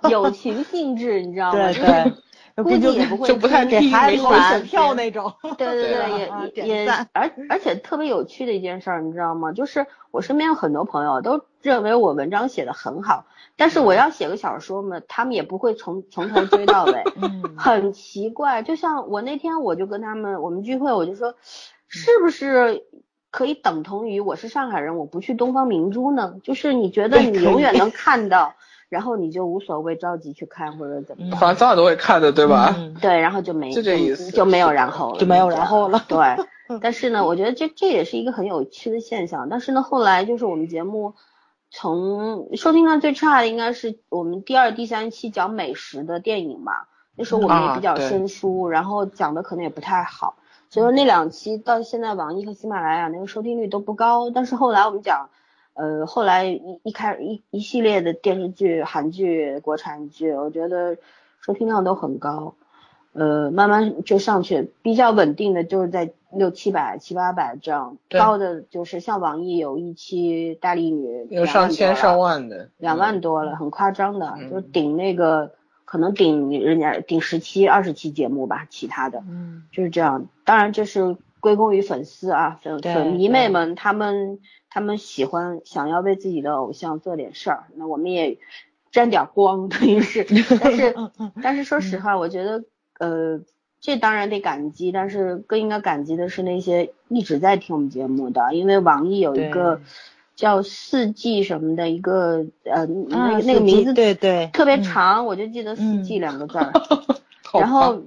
友 情性质，你知道吗？对对。估计也不会，就不太给孩子买选票那种。对对对，也也，而而且特别有趣的一件事儿，你知道吗？就是我身边有很多朋友都认为我文章写的很好，但是我要写个小说嘛，他们也不会从从头追到尾，很奇怪。就像我那天我就跟他们，我们聚会我就说，是不是可以等同于我是上海人，我不去东方明珠呢？就是你觉得你永远能看到。然后你就无所谓着急去看或者怎么反正早晚都会看的，对吧？嗯对，然后就没就这意思就没有然后了，就没有然后了。对，但是呢，我觉得这这也是一个很有趣的现象。但是呢，后来就是我们节目从收听量最差的应该是我们第二、第三期讲美食的电影嘛，那时候我们也比较生疏，然后讲的可能也不太好，所以说那两期到现在网易和喜马拉雅那个收听率都不高。但是后来我们讲。呃，后来一一开一一系列的电视剧、韩剧、国产剧，我觉得收听量都很高。呃，慢慢就上去，比较稳定的就是在六七百、七八百这样，高的就是像网易有一期大力女，有上千上万的，两万多了，很夸张的，嗯就是顶那个可能顶人家顶十期、二十期节目吧，其他的嗯就是这样。当然这是归功于粉丝啊，粉粉迷妹们他们他们喜欢想要为自己的偶像做点事儿，那我们也沾点光，等于是，但是 但是说实话，我觉得呃，这当然得感激，但是更应该感激的是那些一直在听我们节目的，因为网易有一个叫四季什么的一个呃那啊个那个名字对对特别嗯长，我就记得四嗯季两个字儿。然后，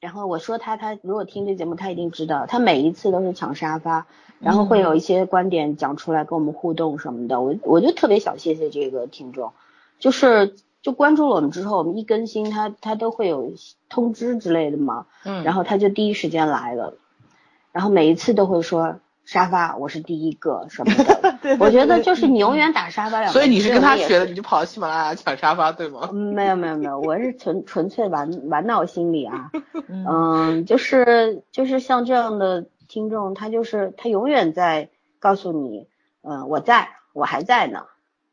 然后我说他，他如果听这节目，他一定知道，他每一次都是抢沙发，然后会有一些观点讲出来跟我们互动什么的。我我就特别想谢谢这个听众，就是就关注了我们之后，我们一更新他他都会有通知之类的嘛，嗯，然后他就第一时间来了，然后每一次都会说沙发我是第一个什么的。对对我觉得就是你永远打沙发两个，所以你是跟他学的，你就跑到喜马拉雅抢沙发，对吗？嗯没有没有没有，我是纯纯粹玩玩闹心理啊，嗯嗯，就是就是像这样的听众，他就是他永远在告诉你，嗯，我在，我还在呢，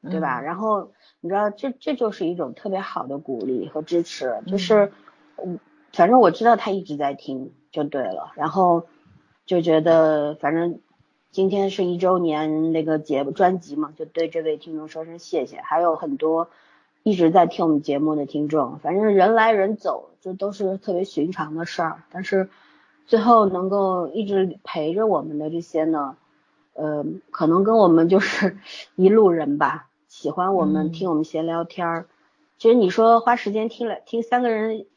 对吧？嗯然后你知道，这这就是一种特别好的鼓励和支持，就是，嗯，反正我知道他一直在听就对了，然后就觉得反正今天是一周年那个节目专辑嘛，就对这位听众说声谢谢，还有很多一直在听我们节目的听众，反正人来人走，这都是特别寻常的事儿，但是最后能够一直陪着我们的这些呢，呃，可能跟我们就是一路人吧，喜欢我们，嗯。听我们闲聊天儿。其实你说花时间听了听三个人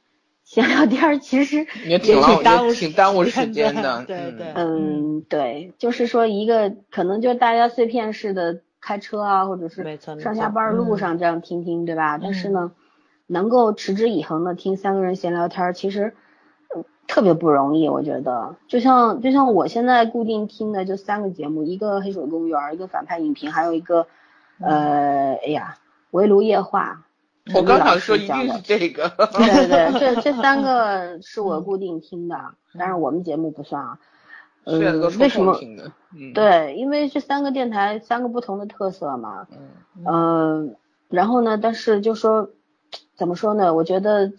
闲聊天儿，其实 也挺耽误挺耽误时时间的，对嗯对嗯，对，就是说一个可能就大家碎片式的开车啊，或者是没错上下错班路嗯上这样听听，对吧？但是嗯呢，能够持之以恒的听三个人闲聊天儿，其实、呃特别不容易，我觉得。就像就像我现在固定听的就三个节目，一个黑水公园，一个反派影评，还有一个呃，哎呀，围炉夜话。我刚想说一定是这个，对对，这这三个是我固定听的，但是我们节目不算啊。呃为什么？对，因为这三个电台三个不同的特色嘛。嗯，嗯、然后呢，但是就说怎么说呢？我觉得，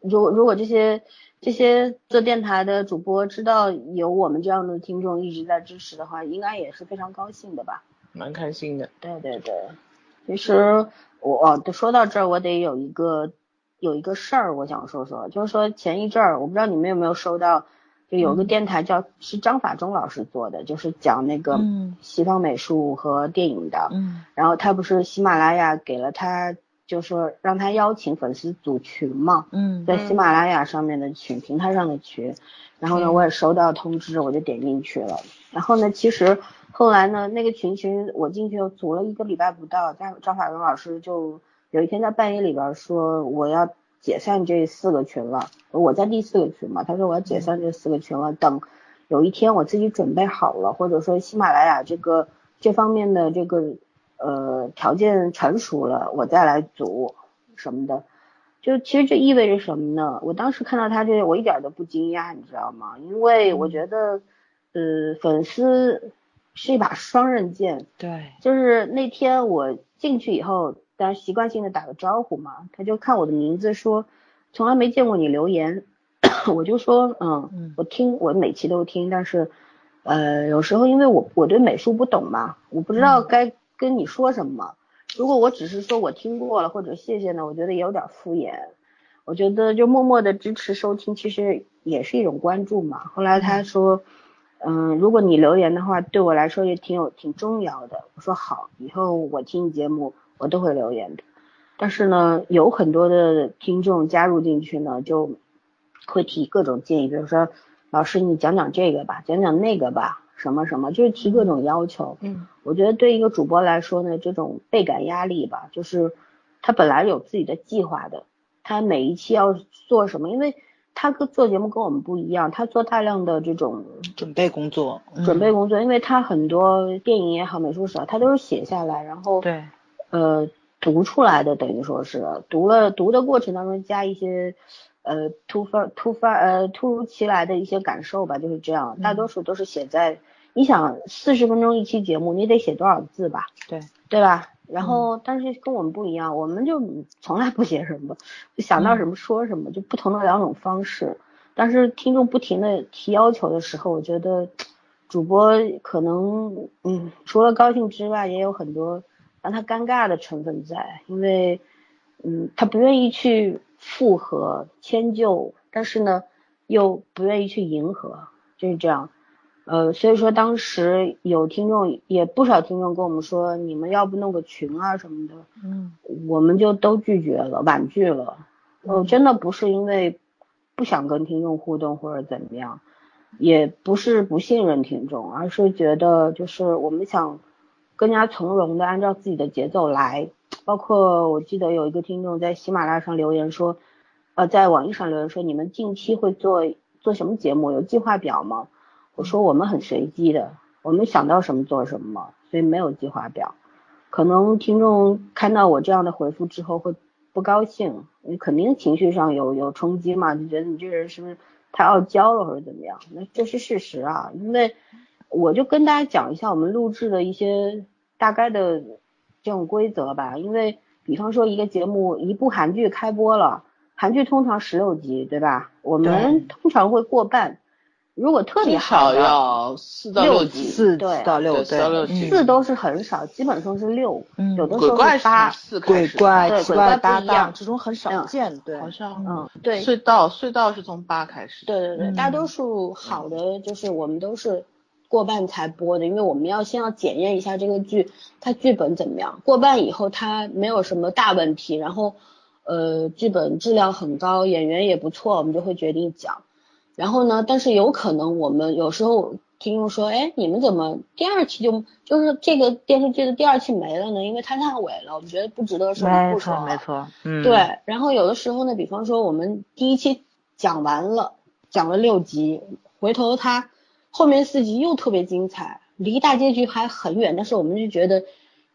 如果如果这些这些做电台的主播知道有我们这样的听众一直在支持的话，应该也是非常高兴的吧。蛮开心的。对对对，其实我哦，说到这儿，我得有一个有一个事儿，我想说说，就是说前一阵儿，我不知道你们有没有收到，就有个嗯。电台叫、是张法中老师做的，就是讲那个嗯。西方美术和电影的，嗯。然后他不是喜马拉雅给了他，就说让他邀请粉丝组群嘛，嗯。在喜马拉雅上面的群平台上的群，然后呢，嗯我也收到通知，我就点进去了。然后呢，其实后来呢，那个群其实我进去组了一个礼拜不到，张张法文老师就有一天在半夜里边说我要解散这四个群了，我在第四个群嘛，他说我要解散这四个群了，等有一天我自己准备好了，或者说喜马拉雅这个这方面的这个呃条件成熟了，我再来组什么的。就其实这意味着什么呢？我当时看到他这个，我一点都不惊讶，你知道吗？因为我觉得，呃，粉丝是一把双刃剑。对就是那天我进去以后，当然习惯性的打个招呼嘛，他就看我的名字说，从来没见过你留言，我就说，嗯嗯，我听，我每期都听，但是，呃，有时候因为我我对美术不懂嘛，我不知道嗯该跟你说什么。如果我只是说我听过了或者谢谢呢，我觉得也有点敷衍。我觉得就默默的支持收听，其实也是一种关注嘛。后来他说，嗯，如果你留言的话，对我来说也挺有挺重要的。我说好，以后我听你节目我都会留言的。但是呢，有很多的听众加入进去呢，就会提各种建议，比如说老师你讲讲这个吧，讲讲那个吧，什么什么，就是提各种要求。嗯，我觉得对一个主播来说呢，这种倍感压力吧，就是他本来有自己的计划的，他每一期要做什么，因为他跟做节目跟我们不一样，他做大量的这种准备工作，准备工作，因为他很多电影也好，美术史啊，他都是写下来，然后对，呃。读出来的等于说是读了读的过程当中加一些呃突发突发呃突如其来的一些感受吧，就是这样。大多数都是写在你想四十分钟一期节目，你得写多少字吧？对对吧？然后但是跟我们不一样，我们就从来不写什么，就想到什么说什么，就不同的两种方式。但是听众不停的提要求的时候，我觉得主播可能嗯除了高兴之外，也有很多。让他尴尬的成分在，因为，嗯，他不愿意去附和迁就，但是呢，又不愿意去迎合，就是这样，呃，所以说当时有听众，也不少听众跟我们说，你们要不弄个群啊什么的，嗯，我们就都拒绝了，婉拒了，呃，真的不是因为不想跟听众互动或者怎么样，也不是不信任听众，而是觉得就是我们想。更加从容的按照自己的节奏来，包括我记得有一个听众在喜马拉雅上留言说，呃，在网易上留言说，你们近期会做做什么节目？有计划表吗？我说我们很随机的，我们想到什么做什么，所以没有计划表。可能听众看到我这样的回复之后会不高兴，你肯定情绪上有有冲击嘛，就觉得你这人是不是太傲娇了或者怎么样？那这是事实啊，因为。我就跟大家讲一下我们录制的一些大概的这种规则吧，因为比方说一个节目一部韩剧开播了，韩剧通常十六集对吧？我们通常会过半，如果特别好的要四到六集，四到六四到六集，四都是很少，基本上是六，有的时候是八，鬼怪鬼怪八档这种很少见，对，好像嗯对，隧道隧道是从八开始，对对对，大多数好的就是我们都是。过半才播的，因为我们要先要检验一下这个剧，它剧本怎么样。过半以后，它没有什么大问题，然后，呃，剧本质量很高，演员也不错，我们就会决定讲。然后呢，但是有可能我们有时候听众说，哎，你们怎么第二期就就是这个电视剧的第二期没了呢？因为它烂尾了，我们觉得不值得说。没错，没错，嗯，对。然后有的时候呢，比方说我们第一期讲完了，讲了六集，回头它。后面四集又特别精彩，离大结局还很远，但是我们就觉得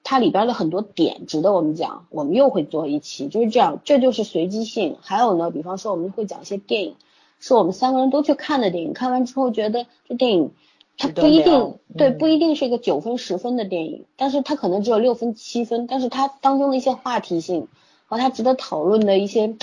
它里边的很多点值得我们讲，我们又会做一期，就是这样，这就是随机性。还有呢，比方说我们会讲一些电影，是我们三个人都去看的电影，看完之后觉得这电影它不一定对，不一定是一个九分十分的电影，但是它可能只有六分七分，但是它当中的一些话题性和它值得讨论的一些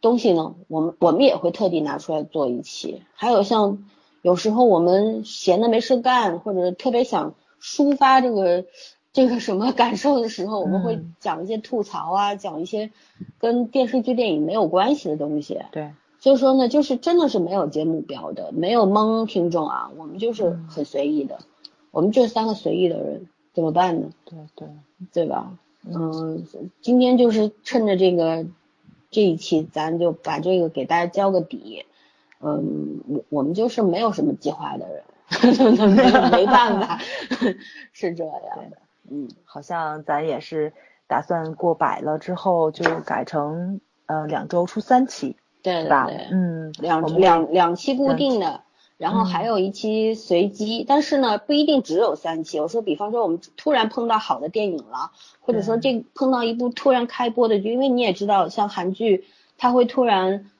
东西呢，我们我们也会特地拿出来做一期。还有像。有时候我们闲的没事干，或者特别想抒发这个这个什么感受的时候，我们会讲一些吐槽啊，讲一些跟电视剧、电影没有关系的东西。对，所以说呢，就是真的是没有节目标的，没有蒙听众啊，我们就是很随意的，我们这三个随意的人怎么办呢？对对对吧？嗯，今天就是趁着这个这一期，咱就把这个给大家交个底。嗯，我我们就是没有什么计划的人，没办法，是这样的。嗯，好像咱也是打算过百了之后就改成呃两周出三期，对吧？嗯，两两两期固定的，然后还有一期随机，但是呢不一定只有三期。我说，比方说我们突然碰到好的电影了，或者说这碰到一部突然开播的剧，因为你也知道，像韩剧它会突然。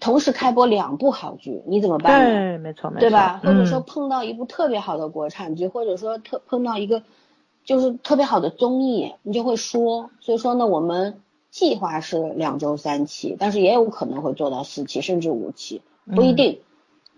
同时开播两部好剧，你怎么办呢？对，没错，没错，对吧？或者说碰到一部特别好的国产剧，或者说特碰到一个就是特别好的综艺，你就会说。所以说呢，我们计划是两周三期，但是也有可能会做到四期甚至五期，不一定，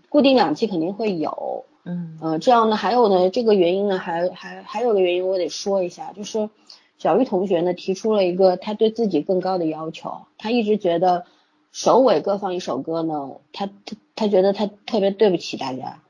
固定两期肯定会有。嗯，呃，这样呢，还有呢，这个原因呢，还还还有个原因我得说一下，就是小玉同学呢提出了一个他对自己更高的要求，他一直觉得。首尾各放一首歌呢，他他他觉得他特别对不起大家，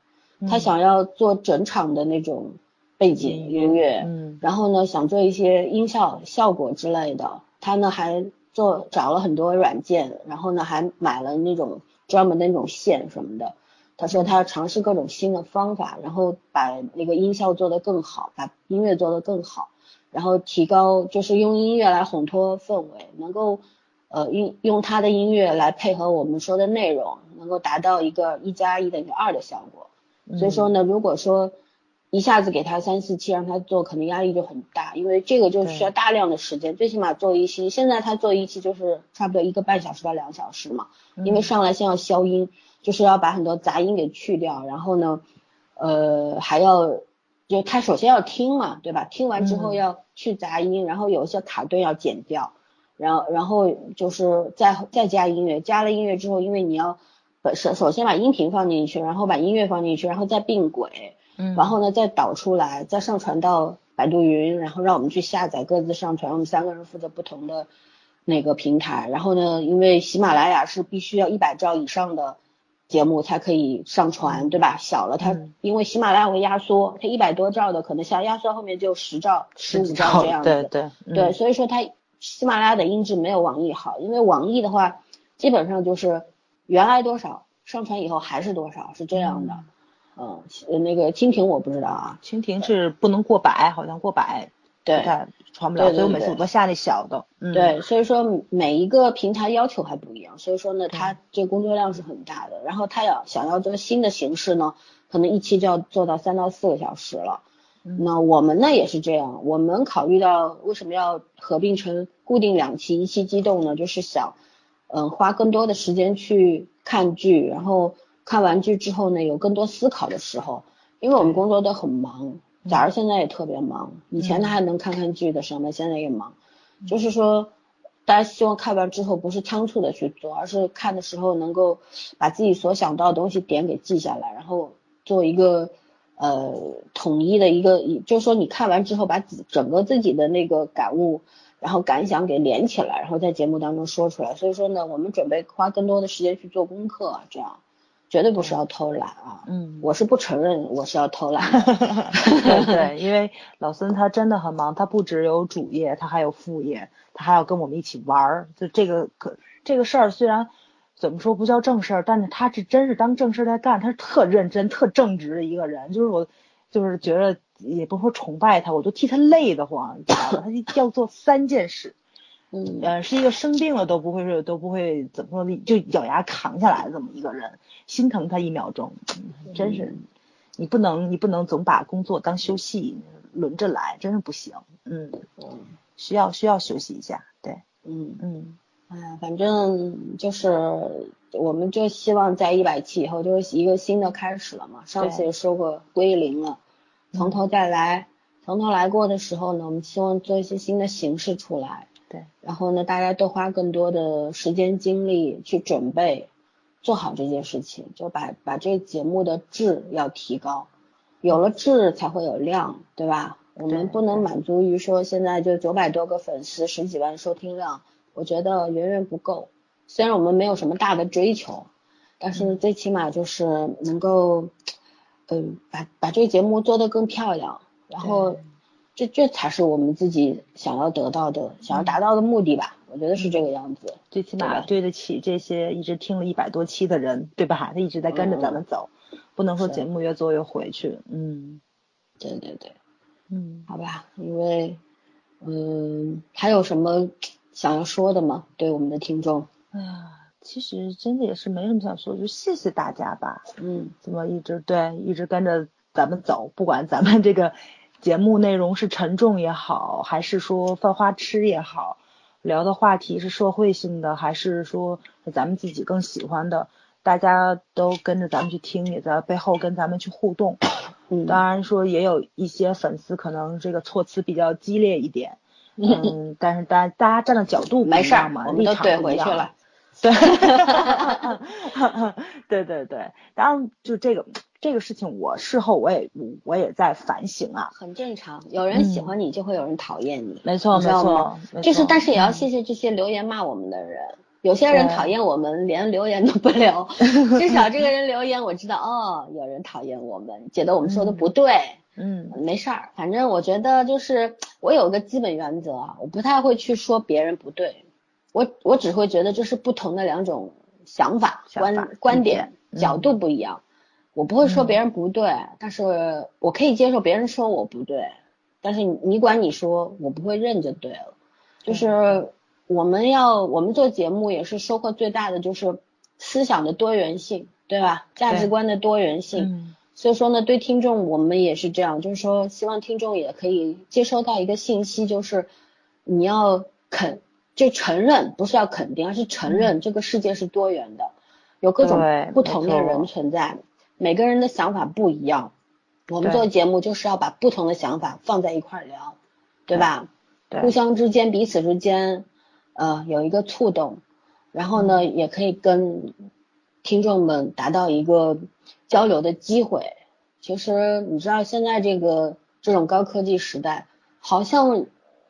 他想要做整场的那种背景音乐，嗯，然后呢想做一些音效效果之类的，他呢还做找了很多软件，然后呢还买了那种专门的那种线什么的。他说他要尝试各种新的方法，然后把那个音效做得更好，把音乐做得更好，然后提高就是用音乐来烘托氛围，能够呃用用他的音乐来配合我们说的内容，能够达到一个一加一等于二的效果。所以说呢，如果说一下子给他三四期让他做，可能压力就很大，因为这个就需要大量的时间，最起码做一期，现在他做一期就是差不多一个半小时到两小时嘛，因为上来先要消音，就是要把很多杂音给去掉，然后呢，呃，还要就他首先要听嘛，对吧？听完之后要去杂音，然后有一些卡顿要剪掉，然后然后就是再再加音乐，加了音乐之后，因为你要。首首先把音频放进去，然后把音乐放进去，然后再并轨，嗯，然后呢再导出来，再上传到百度云，然后让我们去下载，各自上传。我们三个人负责不同的那个平台。然后呢，因为喜马拉雅是必须要一百兆以上的节目才可以上传，对吧？小了它，因为喜马拉雅会压缩，它一百多兆的可能下压缩后面就十兆、十五兆这样子。对对对，所以说它喜马拉雅的音质没有网易好，因为网易的话基本上就是。原来多少上传以后还是多少，是这样的。嗯，那个蜻蜓我不知道啊，蜻蜓是不能过百，好像过百对传不了，所以我每次我都下那小的。对，所以说每一个平台要求还不一样，所以说呢，它这工作量是很大的。然后它要想要这个新的形式呢，可能一期就要做到三到四个小时了。那我们呢也是这样，我们考虑到为什么要合并成固定两期，一期机动呢？就是想。嗯，花更多的时间去看剧，然后看完剧之后呢，有更多思考的时候。因为我们工作都很忙，假如现在也特别忙。以前他还能看看剧的时候呢，现在也忙。就是说，大家希望看完之后不是仓促的去做，而是看的时候能够把自己所想到的东西点给记下来，然后做一个呃统一的一个，就是说你看完之后把整个自己的那个感悟。然后感想给连起来，然后在节目当中说出来。所以说呢，我们准备花更多的时间去做功课，这样绝对不是要偷懒啊。嗯，我是不承认我是要偷懒。对，因为老孙他真的很忙，他不只有主业，他还有副业，他还要跟我们一起玩儿。就这个可这个事儿虽然怎么说不叫正事儿，但是他是真是当正事儿在干，他是特认真、特正直的一个人。就是我就是觉得。也不说崇拜他，我都替他累得慌，你知道吧？他要做三件事，嗯，呃，是一个生病了都不会说都不会怎么说，就咬牙扛下来这么一个人，心疼他一秒钟，真是，你不能你不能总把工作当休息轮着来，真是不行，嗯，需要需要休息一下，对，嗯。嗯，哎，反正就是我们就希望在一百期以后就是一个新的开始了嘛，上次也说过归零了。从头再来，从头来过的时候呢，我们希望做一些新的形式出来。对，然后呢，大家都花更多的时间精力去准备，做好这件事情，就把把这个节目的质要提高，有了质才会有量，对吧？我们不能满足于说现在就九百多个粉丝，十几万收听量，我觉得远远不够。虽然我们没有什么大的追求，但是最起码就是能够。嗯，把把这个节目做得更漂亮，然后这这才是我们自己想要得到的、想要达到的目的吧？我觉得是这个样子。最起码对得起这些一直听了一百多期的人，对吧？他一直在跟着咱们走，不能说节目越做越回去。嗯，对对对，嗯，好吧，因为嗯，还有什么想要说的吗？对我们的听众？哎呀。其实真的也是没什么想说，就谢谢大家吧。嗯，怎么一直对一直跟着咱们走，不管咱们这个节目内容是沉重也好，还是说犯花痴也好，聊的话题是社会性的，还是说咱们自己更喜欢的，大家都跟着咱们去听，也在背后跟咱们去互动。嗯，当然说也有一些粉丝可能这个措辞比较激烈一点，嗯，但是大大家站的角度不一样嘛，立场不一样。对，对对对，当然就这个这个事情，我事后我也我也在反省啊，很正常，有人喜欢你，就会有人讨厌你，没错没错，就是但是也要谢谢这些留言骂我们的人，有些人讨厌我们，连留言都不留，至少这个人留言我知道，哦，有人讨厌我们，觉得我们说的不对，嗯，没事儿，反正我觉得就是我有个基本原则啊，我不太会去说别人不对，我我只会觉得这是不同的两种想法、想法观观点、嗯。角度不一样。我不会说嗯别人不对，但是我可以接受别人说我不对，但是你你管你说，我不会认就对了。就是我们要我们做节目也是收获最大的就是思想的多元性，对吧？价值观的多元性。嗯所以说呢，对听众我们也是这样，就是说希望听众也可以接收到一个信息，就是你要肯就承认，不是要肯定，而是承认这个世界是多元的，有各种不同的人存在，每个人的想法不一样。我们做节目就是要把不同的想法放在一块儿聊，对吧？对互相之间、彼此之间，呃，有一个触动，然后呢，也可以跟听众们达到一个交流的机会。其实你知道，现在这个这种高科技时代，好像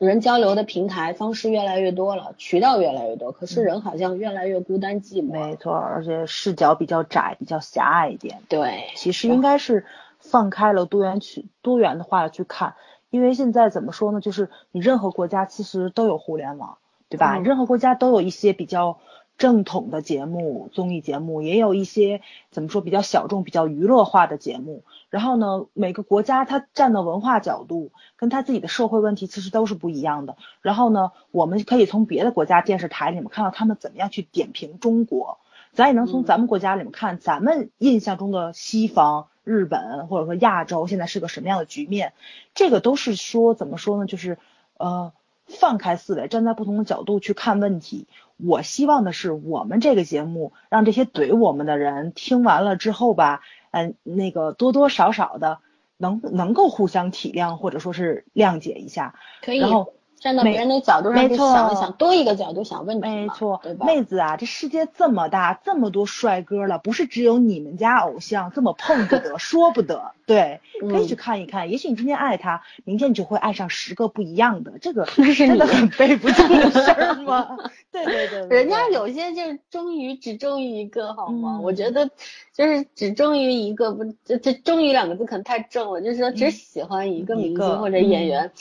人交流的平台方式越来越多了，渠道越来越多，可是人好像越来越孤单寂寞。没错，而且视角比较窄，比较狭隘一点。对，其实应该是放开了多元去多元的话去看，因为现在怎么说呢，就是你任何国家其实都有互联网，对吧？嗯任何国家都有一些比较正统的节目、综艺节目，也有一些怎么说比较小众、比较娱乐化的节目。然后呢，每个国家它站的文化角度跟它自己的社会问题其实都是不一样的。然后呢，我们可以从别的国家电视台里面看到他们怎么样去点评中国。咱也能从嗯咱们国家里面看，咱们印象中的西方、日本或者说亚洲现在是个什么样的局面，这个都是说怎么说呢？就是呃，放开思维，站在不同的角度去看问题。我希望的是，我们这个节目让这些怼我们的人听完了之后吧，嗯、那个多多少少的能能够互相体谅或者说是谅解一下。可以然后没站到别人的角度上去想一想，多一个角度想问题嘛没错对，吧？妹子啊，这世界这么大，这么多帅哥了，不是只有你们家偶像这么碰不得、说不得。对，可以去嗯看一看。也许你今天爱他，明天你就会爱上十个不一样的，这个 那是的很背不住的事儿吗？对对对对人家有些就是忠于只忠于一个，好吗？嗯我觉得就是只忠于一个，不，这这忠于两个字可能太重了，就是说只喜欢一个明星或者演员，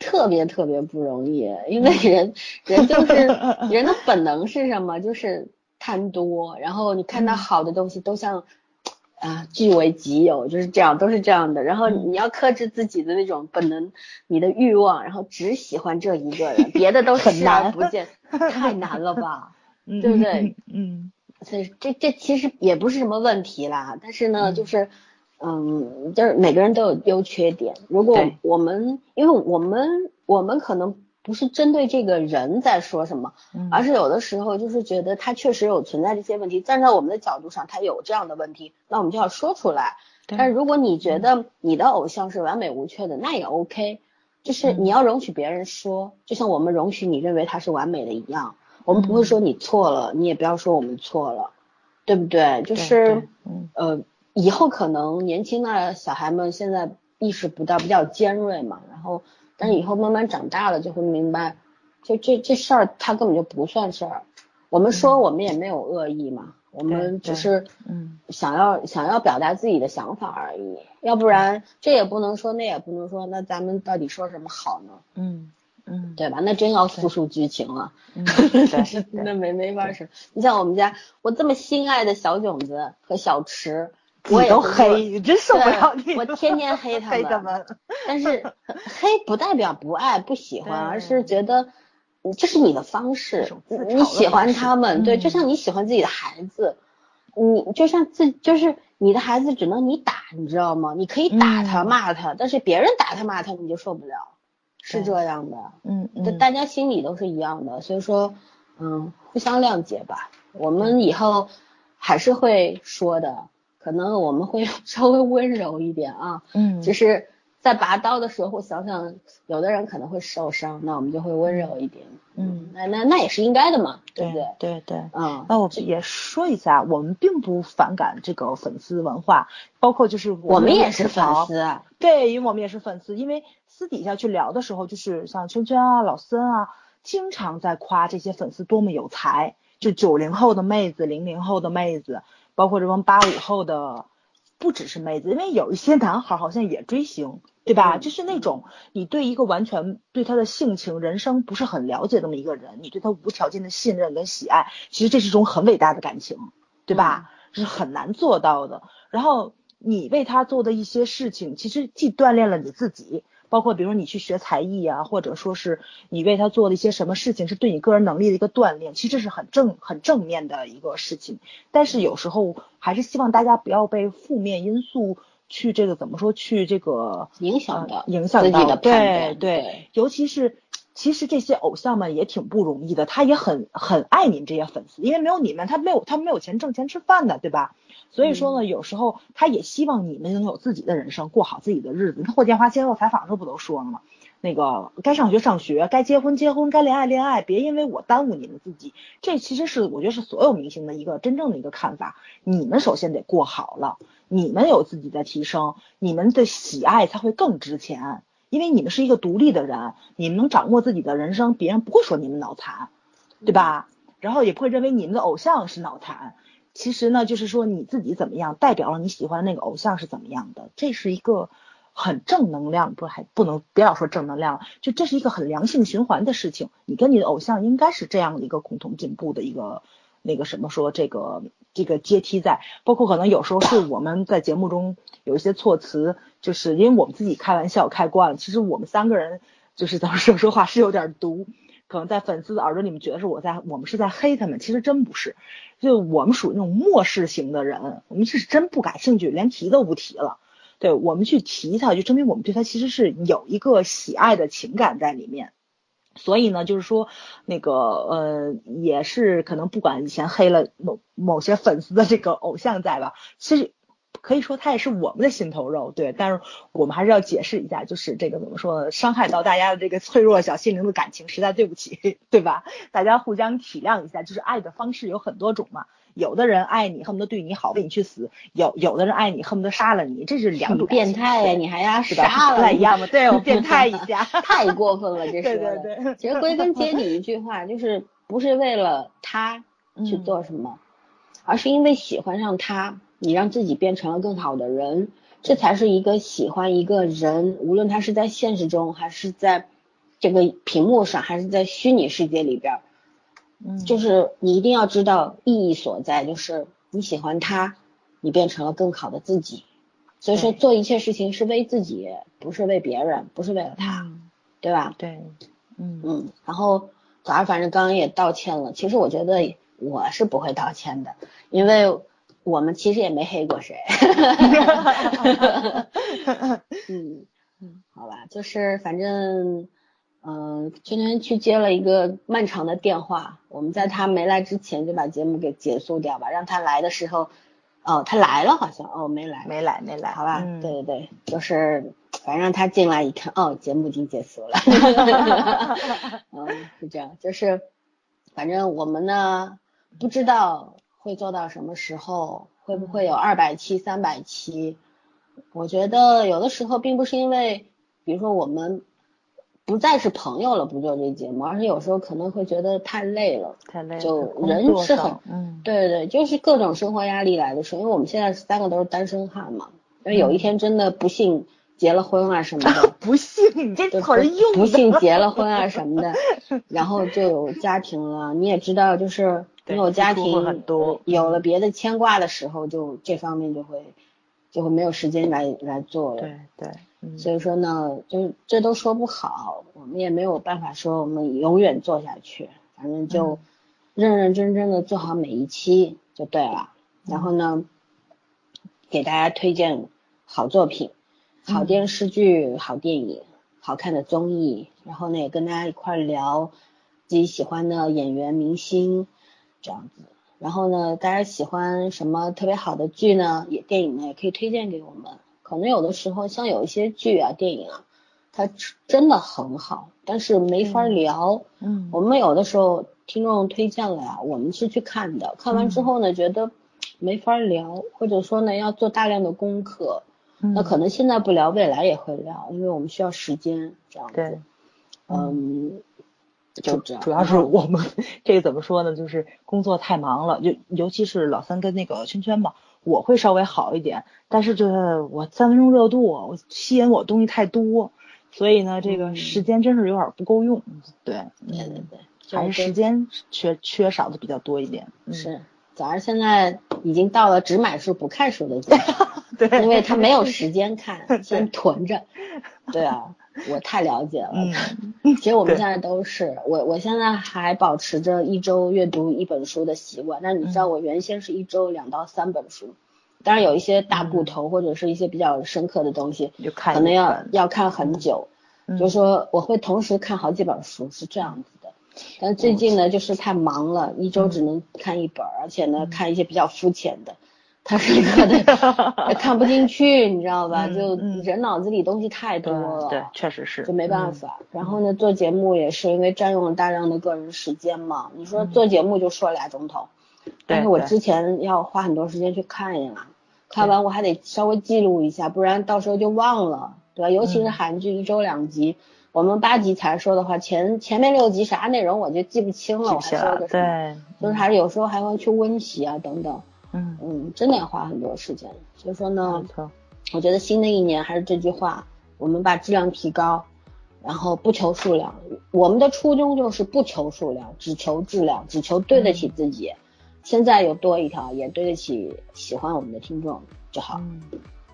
特别特别不容易，因为人 人就是人的本能是什么？就是贪多，然后你看到嗯好的东西都像。啊，据为己有，就是这样，都是这样的。然后嗯你要克制自己的那种本能，你的欲望，然后只喜欢这一个人，别的都很视而难不见，太难了吧？嗯对不对？嗯所以这这其实也不是什么问题啦，但是呢，嗯就是，嗯，就是每个人都有优缺点。如果我们，因为我们我们可能不是针对这个人在说什么，嗯，而是有的时候就是觉得他确实有存在这些问题，站在我们的角度上，他有这样的问题，那我们就要说出来。但是如果你觉得你的偶像是完美无缺的，那也 OK，就是嗯你要容许别人说，就像我们容许你认为他是完美的一样，我们不会说你错了，你也不要说我们错了，对不对？就对是对嗯呃，以后可能年轻的小孩们现在意识不到，比较尖锐嘛，然后但是以后慢慢长大了就会明白，就这这事儿它根本就不算事儿。我们说我们也没有恶意嘛，我们只是嗯想要想要表达自己的想法而已，要不然这也不能说，那也不能说，那咱们到底说什么好呢？嗯嗯对吧？那真要复述剧情了。嗯，对 那没没法说。你像我们家，我这么心爱的小囧子和小池，我你都黑，你真受不了你。我天天黑他们 黑他们。但是黑不代表不爱不喜欢，而是觉得嗯这是你的方式你喜欢他们，对，嗯就像你喜欢自己的孩子，你就像自就是你的孩子只能你打，你知道吗？你可以打他、嗯骂他，但是别人打他骂他你就受不了，是这样的。嗯嗯，大大家心里都是一样的，所以说，嗯，互相谅解吧。我们以后还是会说的，可能我们会 稍微温柔一点啊，嗯就是在拔刀的时候想想，有的人可能会受伤，那我们就会温柔一点。嗯，那那那也是应该的嘛，对不对？对对。嗯，那我也说一下，我们并不反感这个粉丝文化，包括就是我们也是粉丝，啊，对，因为我们也是粉丝，因为私底下去聊的时候，就是像圈圈啊、老森啊，经常在夸这些粉丝多么有才，就九零后的妹子、零零后的妹子，包括这帮八五后的不只是妹子，因为有一些男孩好像也追星，对吧？就是那种你对一个完全对他的性情、人生不是很了解那么一个人，你对他无条件的信任跟喜爱，其实这是一种很伟大的感情，对吧？是很难做到的。然后你为他做的一些事情，其实既锻炼了你自己。包括比如说你去学才艺啊，或者说是你为他做了一些什么事情，是对你个人能力的一个锻炼，其实这是很正很正面的一个事情。但是有时候还是希望大家不要被负面因素去这个怎么说去这个影响的影响到对对，尤其是其实这些偶像们也挺不容易的，他也很很爱你们这些粉丝，因为没有你们他没有他没有钱挣钱吃饭的，对吧？所以说呢，有时候他也希望你们能有自己的人生，过好自己的日子。你看霍建华接受采访时候不都说了吗？那个该上学上学，该结婚结婚，该恋爱恋爱，别因为我耽误你们自己。这其实是我觉得是所有明星的一个真正的一个看法。你们首先得过好了，你们有自己的提升，你们的喜爱才会更值钱。因为你们是一个独立的人，你们能掌握自己的人生，别人不会说你们脑残，对吧？然后也不会认为你们的偶像是脑残。其实呢，就是说你自己怎么样，代表了你喜欢的那个偶像是怎么样的，这是一个很正能量，不还不能不要说正能量，就这是一个很良性循环的事情。你跟你的偶像应该是这样的一个共同进步的一个那个什么说这个这个阶梯在，包括可能有时候是我们在节目中有一些措辞，就是因为我们自己开玩笑开惯了，其实我们三个人就是咱们说说话是有点毒。可能在粉丝的耳朵里面觉得是我在，我们是在黑他们，其实真不是，就我们属于那种漠视型的人，我们是真不感兴趣，连提都不提了。对我们去提他，就证明我们对他其实是有一个喜爱的情感在里面。所以呢，就是说那个呃，也是可能不管以前黑了某某些粉丝的这个偶像在吧，其实。可以说他也是我们的心头肉，对，但是我们还是要解释一下，就是这个怎么说呢？伤害到大家的这个脆弱小心灵的感情，实在对不起，对吧？大家互相体谅一下，就是爱的方式有很多种嘛。有的人爱你，恨不得对你好，为你去死；有有的人爱你，恨不得杀了你，这是两种。变态呀！你还要杀了？不太一样吗？对我变态一下，太过分了，这 是。对对对。其实归根结底一句话，就是不是为了他去做什么，而是因为喜欢上他。你让自己变成了更好的人，这才是一个喜欢一个人，无论他是在现实中，还是在这个屏幕上，还是在虚拟世界里边，嗯，就是你一定要知道意义所在，就是你喜欢他，你变成了更好的自己。所以说做一切事情是为自己，不是为别人，不是为了他，对吧？对，嗯嗯。然后早上反正刚刚也道歉了，其实我觉得我是不会道歉的，因为。我们其实也没黑过谁，嗯嗯，好吧，就是反正，嗯，今天去接了一个漫长的电话，我们在他没来之前就把节目给结束掉吧，让他来的时候，哦，他来了好像，哦，没来，没来，没来，好吧，对对对，就是反正让他进来一看，哦，节目已经结束了，嗯，是这样，就是反正我们呢不知道。会做到什么时候？会不会有二百期、三百期？我觉得有的时候并不是因为，比如说我们不再是朋友了，不做这节目，而是有时候可能会觉得太累了，太累了。就人是很，嗯，对对，就是各种生活压力来的时候，因为我们现在三个都是单身汉嘛，那有一天真的不幸结了婚啊什么的，不幸，你这词儿用不幸结了婚啊什么的，然后就有家庭了，你也知道就是。你有家庭，很多有了别的牵挂的时候，就这方面就会就会没有时间来来做了。对对，所以说呢，就这都说不好，我们也没有办法说我们永远做下去，反正就认认真真的做好每一期就对了。然后呢，给大家推荐好作品、好电视剧、好电影、好看的综艺，然后呢也跟大家一块聊自己喜欢的演员明星。这样子，然后呢，大家喜欢什么特别好的剧呢？也电影呢，也可以推荐给我们。可能有的时候像有一些剧啊、电影啊，它真的很好，但是没法聊。嗯。我们有的时候听众推荐了呀，我们是去看的，看完之后呢，觉得没法聊，或者说呢，要做大量的功课。嗯。那可能现在不聊，未来也会聊，因为我们需要时间这样子。对。嗯。就主要是我们这个怎么说呢？就是工作太忙了，就尤其是老三跟那个圈圈吧，我会稍微好一点。但是就是我三分钟热度，我吸引我东西太多，所以呢，这个时间真是有点不够用。对，对对对，还是时间缺缺少的比较多一点。是，早上现在已经到了只买书不看书的阶段，对，因为他没有 时间看，先囤着。对啊。我太了解了，其实我们现在都是我，我现在还保持着一周阅读一本书的习惯。但你知道，我原先是一周两到三本书，当然有一些大部头或者是一些比较深刻的东西，可能要要看很久。就是说，我会同时看好几本书，是这样子的。但最近呢，就是太忙了，一周只能看一本，而且呢，看一些比较肤浅的。他是个的 看不进去，你知道吧？就人脑子里东西太多了，对，确实是，就没办法。然后呢，做节目也是因为占用了大量的个人时间嘛。你说做节目就说俩钟头，但是我之前要花很多时间去看呀，看完我还得稍微记录一下，不然到时候就忘了，对吧？尤其是韩剧一周两集，我们八集才说的话，前前面六集啥内容我就记不清了，我还说个什么？就是还是有时候还会去温习啊等等。嗯嗯，真的要花很多时间，所以说呢，我觉得新的一年还是这句话，我们把质量提高，然后不求数量。我们的初衷就是不求数量，只求质量，只求对得起自己。现在有多一条，也对得起喜欢我们的听众就好。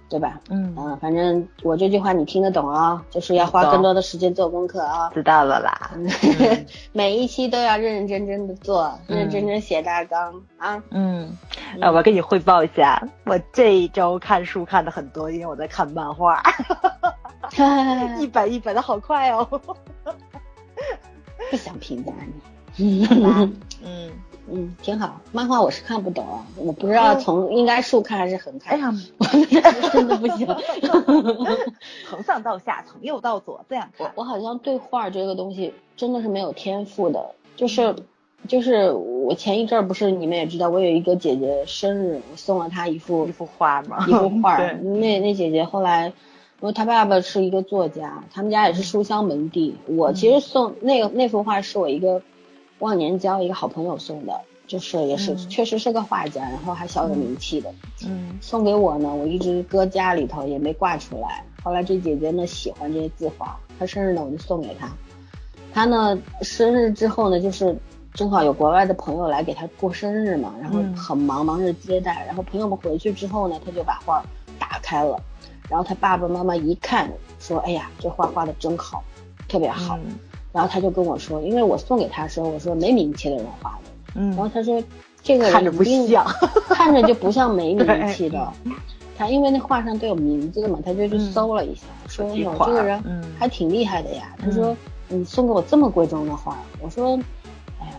对吧？嗯嗯，反正我这句话你听得懂啊，就是要花更多的时间做功课啊。知道了啦，每一期都要认认真真的做，认认真真写大纲啊。嗯，啊，我跟你汇报一下，我这一周看书看的很多，因为我在看漫画，一本一本的好快哦。不想评价你。嗯。嗯，挺好。漫画我是看不懂，我不知道从应该竖看还是横看。哎呀，真的不行。从上到下，从右到左这样看。我好像对画这个东西真的是没有天赋的，就是就是我前一阵儿不是你们也知道，我有一个姐姐生日，我送了她一幅一幅画嘛，一幅画。那那姐姐后来，因为她爸爸是一个作家，他们家也是书香门第。我其实送那个那幅画是我一个。忘年交一个好朋友送的，就是也是确实是个画家，然后还小有名气的。嗯，送给我呢，我一直搁家里头也没挂出来。后来这姐姐呢喜欢这些字画，她生日呢我就送给她。她呢生日之后呢，就是正好有国外的朋友来给她过生日嘛，然后很忙忙着接待。然后朋友们回去之后呢，她就把画打开了，然后她爸爸妈妈一看说：“哎呀，这画画的真好，特别好。”然后他就跟我说，因为我送给他的时候，我说没名气的人画的，嗯，然后他说这个人看着不像，看着就不像没 名气的，他因为那画上都有名字的嘛，他就去搜了一下，说哟这个人还挺厉害的呀，他说你送给我这么贵重的画，我说。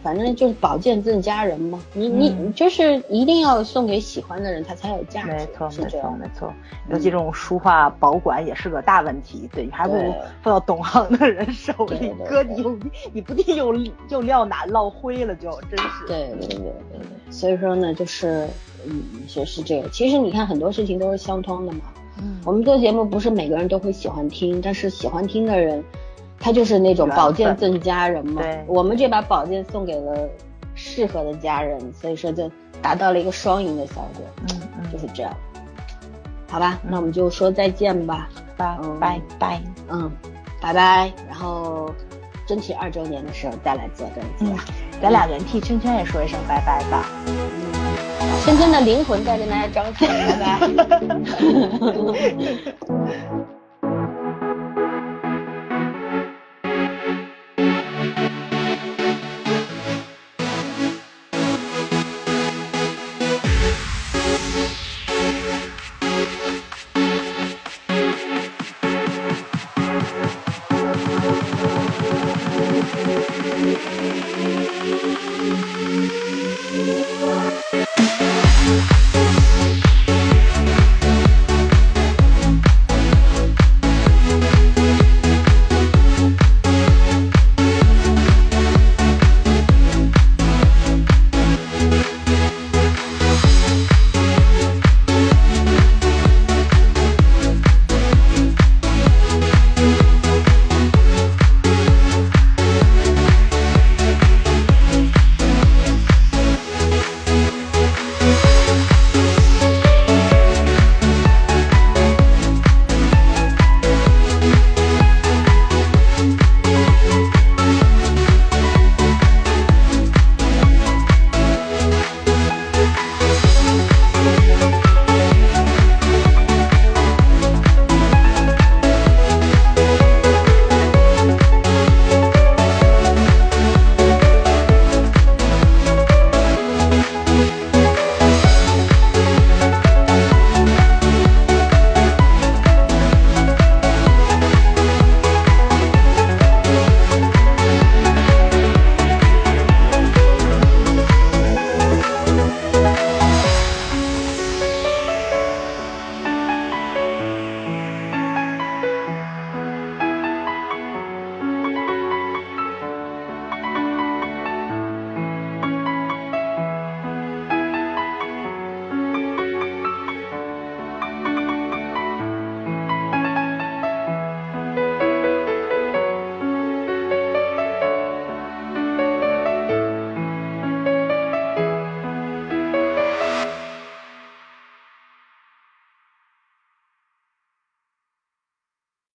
反正就是宝剑赠家人嘛，你你就是一定要送给喜欢的人，他才有价值。没错，没错，没错。尤其这种书画保管也是个大问题，对你还不如放到懂行的人手里，哥你又你不定又又撂哪落灰了，就真是。对对对对对。所以说呢，就是嗯，就是这个。其实你看很多事情都是相通的嘛。嗯。我们做节目不是每个人都会喜欢听，但是喜欢听的人。他就是那种宝剑赠佳人嘛，我们这把宝剑送给了适合的家人，所以说就达到了一个双赢的效果，嗯嗯，就是这样，好吧，那我们就说再见吧，拜拜拜，嗯，拜拜，然后争取二周年的时候再来做专辑，咱俩人替圈圈也说一声拜拜吧，圈圈的灵魂在跟大家招手，拜拜。